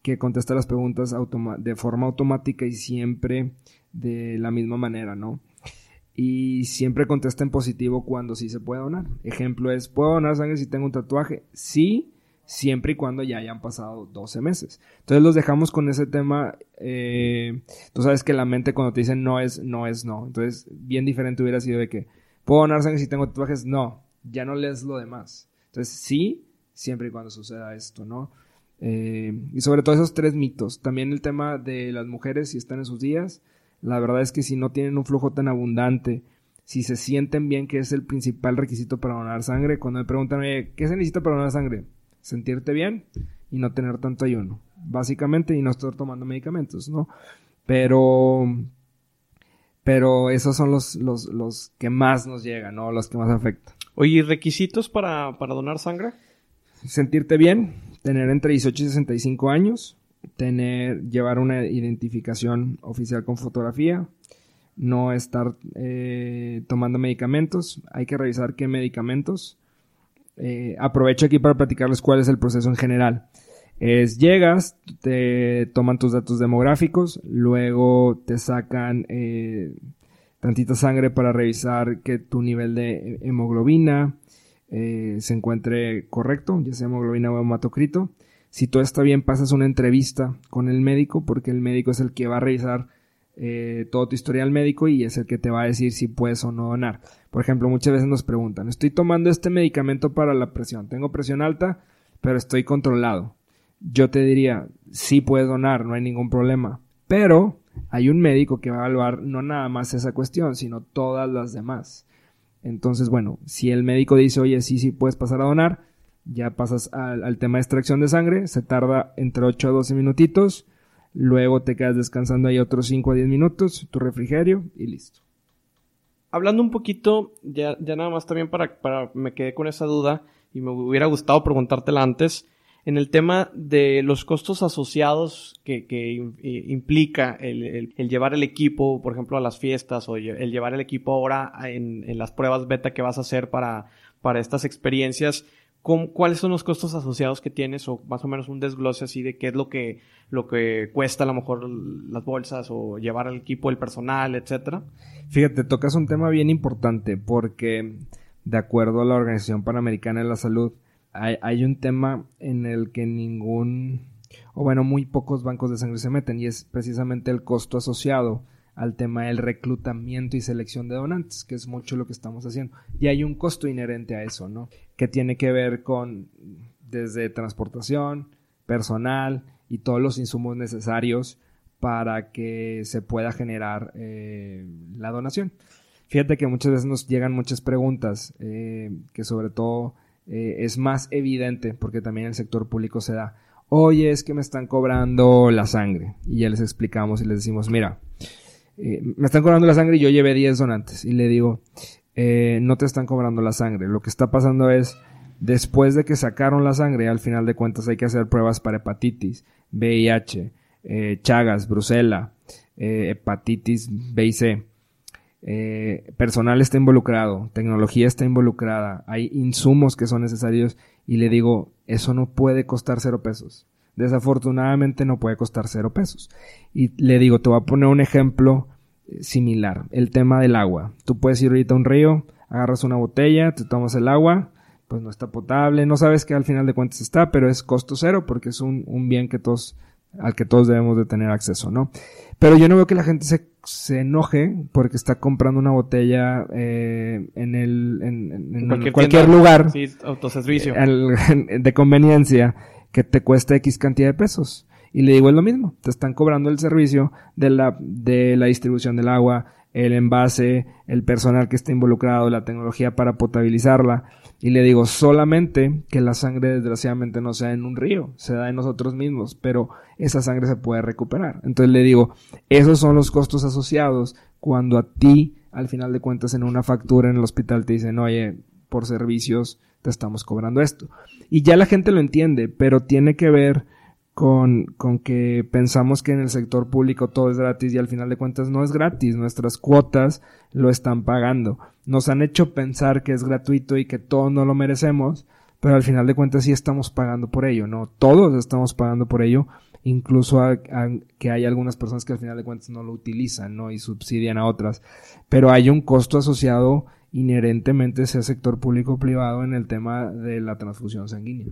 que contesta las preguntas de forma automática y siempre de la misma manera, ¿no? Y siempre contesta en positivo cuando sí se puede donar. Ejemplo es, ¿puedo donar sangre si tengo un tatuaje? Sí, siempre y cuando ya hayan pasado 12 meses. Entonces los dejamos con ese tema. Eh, tú sabes que la mente cuando te dicen no es no es no. Entonces, bien diferente hubiera sido de que, ¿puedo donar sangre si tengo tatuajes? No, ya no lees lo demás. Entonces, sí, siempre y cuando suceda esto, ¿no? Eh, y sobre todo esos tres mitos. También el tema de las mujeres si están en sus días. La verdad es que si no tienen un flujo tan abundante, si se sienten bien, que es el principal requisito para donar sangre, cuando me preguntan, ¿qué se necesita para donar sangre? Sentirte bien y no tener tanto ayuno, básicamente, y no estar tomando medicamentos, ¿no? Pero, pero esos son los, los, los que más nos llegan, ¿no? Los que más afectan. Oye, ¿requisitos para, para donar sangre? Sentirte bien, tener entre 18 y 65 años, tener, llevar una identificación oficial con fotografía, no estar eh, tomando medicamentos, hay que revisar qué medicamentos. Eh, aprovecho aquí para platicarles cuál es el proceso en general. Es llegas, te toman tus datos demográficos, luego te sacan eh, tantita sangre para revisar que tu nivel de hemoglobina se encuentre correcto, ya sea hemoglobina o hematocrito. Si todo está bien, pasas una entrevista con el médico porque el médico es el que va a revisar eh, todo tu historial médico y es el que te va a decir si puedes o no donar. Por ejemplo, muchas veces nos preguntan, estoy tomando este medicamento para la presión, tengo presión alta, pero estoy controlado. Yo te diría, sí puedes donar, no hay ningún problema, pero hay un médico que va a evaluar no nada más esa cuestión, sino todas las demás. Entonces, bueno, si el médico dice, oye, sí, sí puedes pasar a donar, ya pasas al, tema de extracción de sangre, se tarda entre 8 a 12 minutitos, luego te quedas descansando ahí otros 5 a 10 minutos, tu refrigerio y listo. Hablando un poquito, ya, nada más también para, para, me quedé con esa duda y me hubiera gustado preguntártela antes, en el tema de los costos asociados que, que implica el, el, llevar el equipo, por ejemplo, a las fiestas o el llevar el equipo ahora en, en las pruebas beta que vas a hacer para, para estas experiencias, ¿cuáles son los costos asociados que tienes o más o menos un desglose así de qué es lo que, lo que cuesta a lo mejor las bolsas o llevar al equipo, el personal, etcétera? Fíjate, tocas un tema bien importante porque de acuerdo a la Organización Panamericana de la Salud, hay, hay un tema en el que ningún, o bueno, muy pocos bancos de sangre se meten y es precisamente el costo asociado al tema del reclutamiento y selección de donantes, que es mucho lo que estamos haciendo. Y hay un costo inherente a eso, ¿no? Que tiene que ver con desde transportación, personal y todos los insumos necesarios para que se pueda generar eh, la donación. Fíjate que muchas veces nos llegan muchas preguntas eh, que sobre todo eh, es más evidente porque también el sector público se da. Oye, es que me están cobrando la sangre. Y ya les explicamos y les decimos, mira, eh, me están cobrando la sangre y yo llevé 10 donantes. Y le digo, eh, no te están cobrando la sangre. Lo que está pasando es, después de que sacaron la sangre, al final de cuentas hay que hacer pruebas para hepatitis, VIH, eh, Chagas, Brusela, hepatitis B y C. personal está involucrado, tecnología está involucrada, hay insumos que son necesarios y le digo, eso no puede costar cero pesos. Desafortunadamente no puede costar cero pesos. Y le digo, te voy a poner un ejemplo eh, similar. El tema del agua. Tú puedes ir ahorita a un río, agarras una botella, te tomas el agua, pues no está potable, no sabes que al final de cuentas está, pero es costo cero porque es un, bien que todos, al que todos debemos de tener acceso, ¿no? Pero yo no veo que la gente se, se enoje porque está comprando una botella eh, en el en, cualquier, lugar sí, autoservicio de conveniencia que te cuesta X cantidad de pesos. Y le digo es lo mismo, te están cobrando el servicio de la, de la distribución del agua, el envase, el personal que está involucrado, la tecnología para potabilizarla. Y le digo, solamente que la sangre desgraciadamente no sea en un río, se da en nosotros mismos, pero esa sangre se puede recuperar. Entonces le digo, esos son los costos asociados cuando a ti, al final de cuentas, en una factura en el hospital te dicen, oye, por servicios te estamos cobrando esto. Y ya la gente lo entiende, pero tiene que ver con, con, que pensamos que en el sector público todo es gratis y al final de cuentas no es gratis, nuestras cuotas lo están pagando. Nos han hecho pensar que es gratuito y que todos no lo merecemos, pero al final de cuentas sí estamos pagando por ello, ¿no? Todos estamos pagando por ello, incluso que hay algunas personas que al final de cuentas no lo utilizan, ¿no? Y subsidian a otras, pero hay un costo asociado inherentemente sea sector público o privado en el tema de la transfusión sanguínea.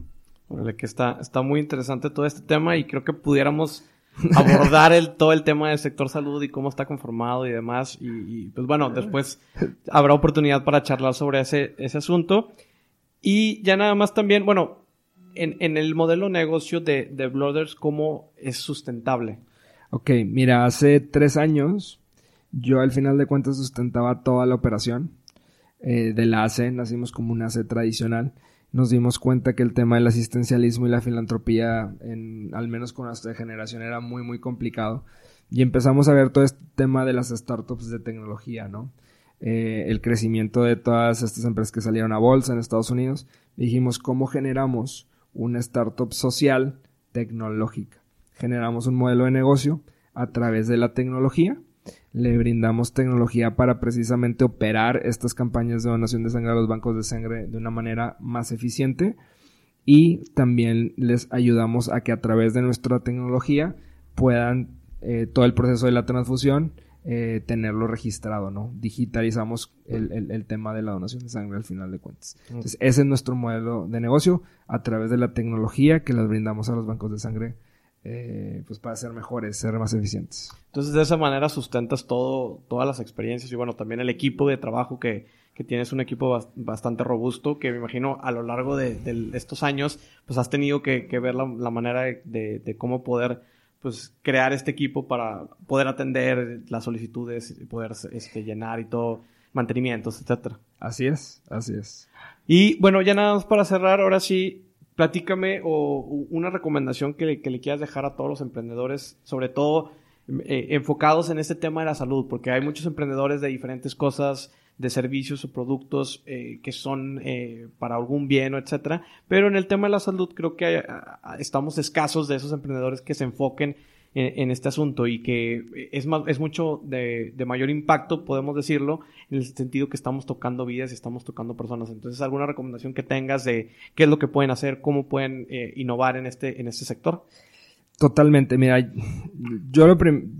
que está, está muy interesante todo este tema y creo que pudiéramos abordar el, todo el tema del sector salud y cómo está conformado y demás. Y, pues bueno, después habrá oportunidad para charlar sobre ese, ese asunto. Y ya nada más también, bueno, en, en el modelo negocio de, de Blooders, ¿cómo es sustentable? Ok, mira, hace tres años yo al final de cuentas sustentaba toda la operación eh, de la ACE, nacimos como una ACE tradicional, nos dimos cuenta que el tema del asistencialismo y la filantropía, en, al menos con nuestra generación, era muy, muy complicado. Y empezamos a ver todo este tema de las startups de tecnología, ¿no? Eh, el crecimiento de todas estas empresas que salieron a bolsa en Estados Unidos. Dijimos, ¿cómo generamos una startup social tecnológica? Generamos un modelo de negocio a través de la tecnología le brindamos tecnología para precisamente operar estas campañas de donación de sangre a los bancos de sangre de una manera más eficiente y también les ayudamos a que a través de nuestra tecnología puedan eh, todo el proceso de la transfusión eh, tenerlo registrado, ¿no? Digitalizamos el, tema de la donación de sangre al final de cuentas. Entonces, ese es nuestro modelo de negocio a través de la tecnología que les brindamos a los bancos de sangre eh, pues para ser mejores, ser más eficientes. Entonces de esa manera sustentas todo, todas las experiencias y bueno, también el equipo de trabajo que, que tienes un equipo bastante robusto que me imagino a lo largo de, estos años pues has tenido que, ver la, manera de, cómo poder pues crear este equipo para poder atender las solicitudes y poder este, llenar y todo, mantenimientos, etcétera. Así es, así es. Y bueno, ya nada más para cerrar, ahora sí, platícame o una recomendación que, le quieras dejar a todos los emprendedores, sobre todo eh, enfocados en este tema de la salud, porque hay muchos emprendedores de diferentes cosas, de servicios o productos eh, que son eh, para algún bien o etcétera, pero en el tema de la salud creo que estamos escasos de esos emprendedores que se enfoquen en, este asunto y que es, más, es mucho de, mayor impacto, podemos decirlo, en el sentido que estamos tocando vidas y estamos tocando personas. Entonces, ¿alguna recomendación que tengas de qué es lo que pueden hacer, cómo pueden eh, innovar en este, en este sector? Totalmente, mira, yo, lo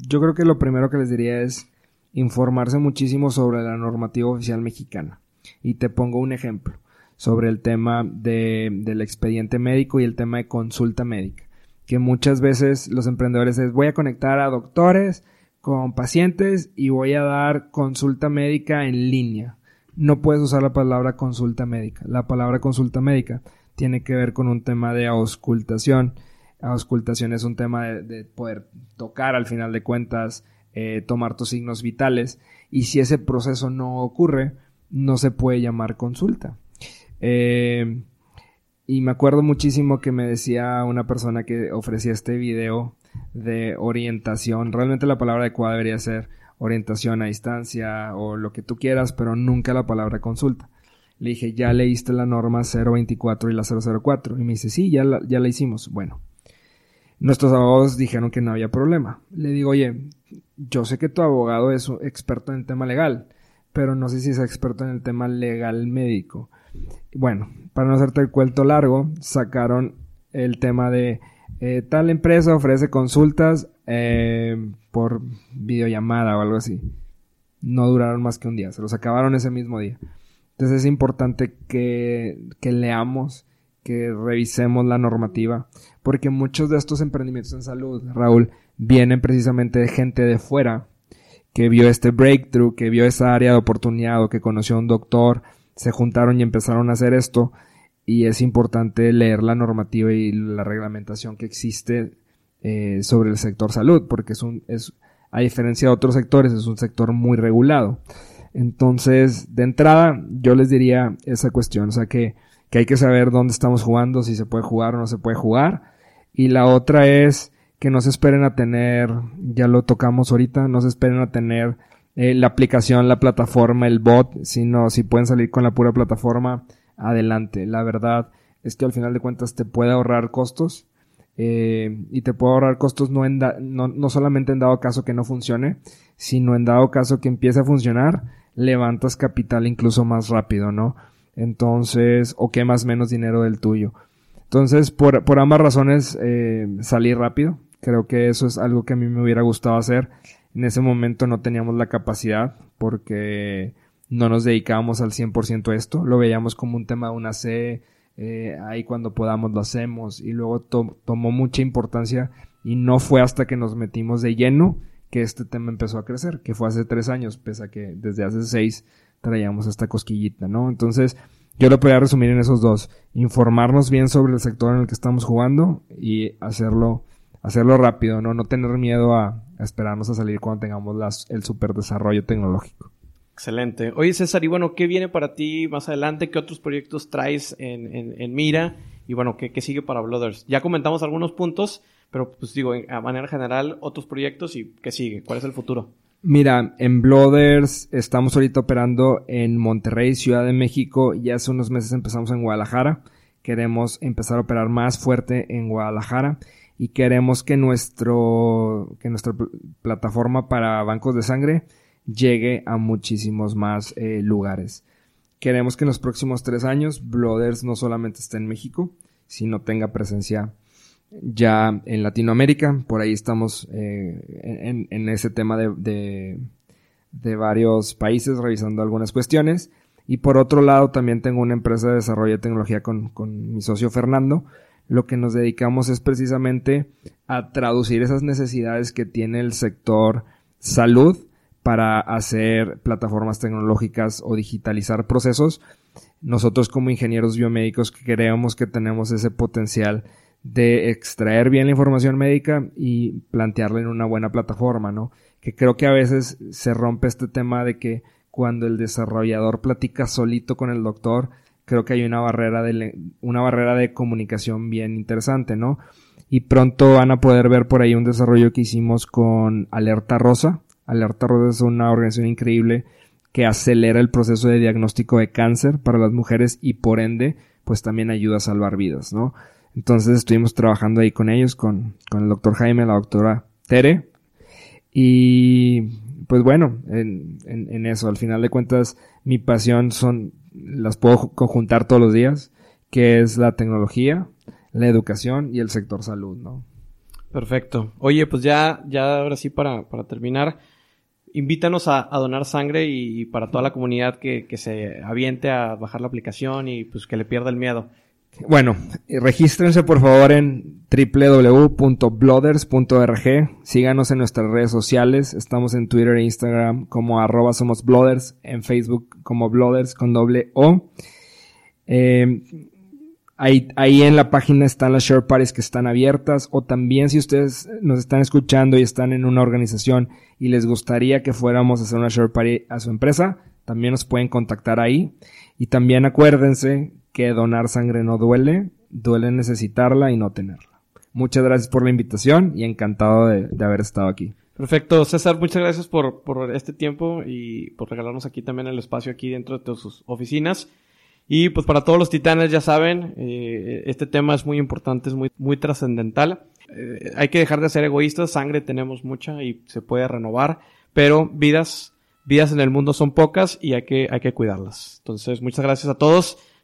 yo creo que lo primero que les diría es informarse muchísimo sobre la normativa oficial mexicana. Y te pongo un ejemplo sobre el tema de, del expediente médico y el tema de consulta médica que muchas veces los emprendedores es voy a conectar a doctores con pacientes y voy a dar consulta médica en línea. No puedes usar la palabra consulta médica. La palabra consulta médica tiene que ver con un tema de auscultación. Auscultación es un tema de, poder tocar al final de cuentas, eh, tomar tus signos vitales y si ese proceso no ocurre, no se puede llamar consulta. Eh, y me acuerdo muchísimo que me decía una persona que ofrecía este video de orientación. Realmente la palabra adecuada debería ser orientación a distancia o lo que tú quieras, pero nunca la palabra consulta. Le dije, ¿ya leíste la norma 024 y la 004? Y me dice, sí, ya la, ya la hicimos. Bueno, nuestros abogados dijeron que no había problema. Le digo, oye, yo sé que tu abogado es experto en el tema legal, pero no sé si es experto en el tema legal médico. Bueno, para no hacerte el cuento largo, sacaron el tema de eh, tal empresa ofrece consultas eh, por videollamada o algo así. No duraron más que un día, se los acabaron ese mismo día. Entonces es importante que, que leamos, que revisemos la normativa, porque muchos de estos emprendimientos en salud, Raúl, vienen precisamente de gente de fuera que vio este breakthrough, que vio esa área de oportunidad o que conoció a un doctor se juntaron y empezaron a hacer esto y es importante leer la normativa y la reglamentación que existe eh, sobre el sector salud porque es un es a diferencia de otros sectores es un sector muy regulado. Entonces de entrada yo les diría esa cuestión o sea que, que hay que saber dónde estamos jugando si se puede jugar o no se puede jugar. Y la otra es que no se esperen a tener ya lo tocamos ahorita no se esperen a tener eh, la aplicación, la plataforma, el bot, sino si pueden salir con la pura plataforma, adelante. La verdad es que al final de cuentas te puede ahorrar costos eh, y te puede ahorrar costos no, en no, no solamente en dado caso que no funcione, sino en dado caso que empiece a funcionar, levantas capital incluso más rápido, ¿no? Entonces, o quemas menos dinero del tuyo. Entonces, por, por ambas razones, eh, salí rápido. Creo que eso es algo que a mí me hubiera gustado hacer. En ese momento no teníamos la capacidad porque no nos dedicábamos al 100% a esto. Lo veíamos como un tema de una C, eh, ahí cuando podamos lo hacemos. Y luego tomó mucha importancia y no fue hasta que nos metimos de lleno que este tema empezó a crecer, que fue hace tres años, pese a que desde hace seis traíamos esta cosquillita, ¿no? Entonces, yo lo podría resumir en esos dos. Informarnos bien sobre el sector en el que estamos jugando y hacerlo hacerlo rápido, ¿no? No tener miedo a, esperarnos a salir cuando tengamos las, el super desarrollo tecnológico. Excelente. Oye, César, y bueno, ¿qué viene para ti más adelante? ¿Qué otros proyectos traes en, mira? Y bueno, ¿qué, sigue para Blooders? Ya comentamos algunos puntos, pero pues digo, a manera general, otros proyectos y ¿qué sigue? ¿Cuál es el futuro? Mira, en Blooders estamos ahorita operando en Monterrey, Ciudad de México, y hace unos meses empezamos en Guadalajara. Queremos empezar a operar más fuerte en Guadalajara y queremos que nuestro que nuestra plataforma para bancos de sangre llegue a muchísimos más eh, lugares. Queremos que en los próximos tres años Blooders no solamente esté en México, sino tenga presencia ya en Latinoamérica. Por ahí estamos eh, en, ese tema de, de, varios países revisando algunas cuestiones. Y por otro lado, también tengo una empresa de desarrollo de tecnología con, con mi socio Fernando, lo que nos dedicamos es precisamente a traducir esas necesidades que tiene el sector salud para hacer plataformas tecnológicas o digitalizar procesos. Nosotros como ingenieros biomédicos creemos que tenemos ese potencial de extraer bien la información médica y plantearla en una buena plataforma, ¿no? Que creo que a veces se rompe este tema de que cuando el desarrollador platica solito con el doctor, creo que hay una barrera de, una barrera de comunicación bien interesante, ¿no? Y pronto van a poder ver por ahí un desarrollo que hicimos con Alerta Rosa. Alerta Rosa es una organización increíble que acelera el proceso de diagnóstico de cáncer para las mujeres y por ende, pues también ayuda a salvar vidas, ¿no? Entonces estuvimos trabajando ahí con ellos, con, con el doctor Jaime, la doctora Tere. Y pues bueno, en, en, eso, al final de cuentas, mi pasión son, las puedo conjuntar todos los días, que es la tecnología, la educación y el sector salud, ¿no? Perfecto. Oye, pues ya, ya ahora sí para, para terminar, invítanos a, donar sangre y, para toda la comunidad que, que, se aviente a bajar la aplicación y pues que le pierda el miedo. Bueno, regístrense por favor en www.blooders.org. Síganos en nuestras redes sociales. Estamos en Twitter e Instagram como arroba somos blooders, en Facebook como blooders con doble O. Eh, Ahí, ahí en la página están las share parties que están abiertas o también si ustedes nos están escuchando y están en una organización y les gustaría que fuéramos a hacer una share party a su empresa, también nos pueden contactar ahí. Y también acuérdense que donar sangre no duele, duele necesitarla y no tenerla. Muchas gracias por la invitación y encantado de, haber estado aquí. Perfecto, César, muchas gracias por, este tiempo y por regalarnos aquí también el espacio aquí dentro de sus oficinas. Y pues para todos los titanes ya saben, eh, este tema es muy importante, es muy, muy trascendental. Eh, hay que dejar de ser egoístas, sangre tenemos mucha y se puede renovar, pero vidas, vidas en el mundo son pocas y hay que, hay que cuidarlas. Entonces, muchas gracias a todos.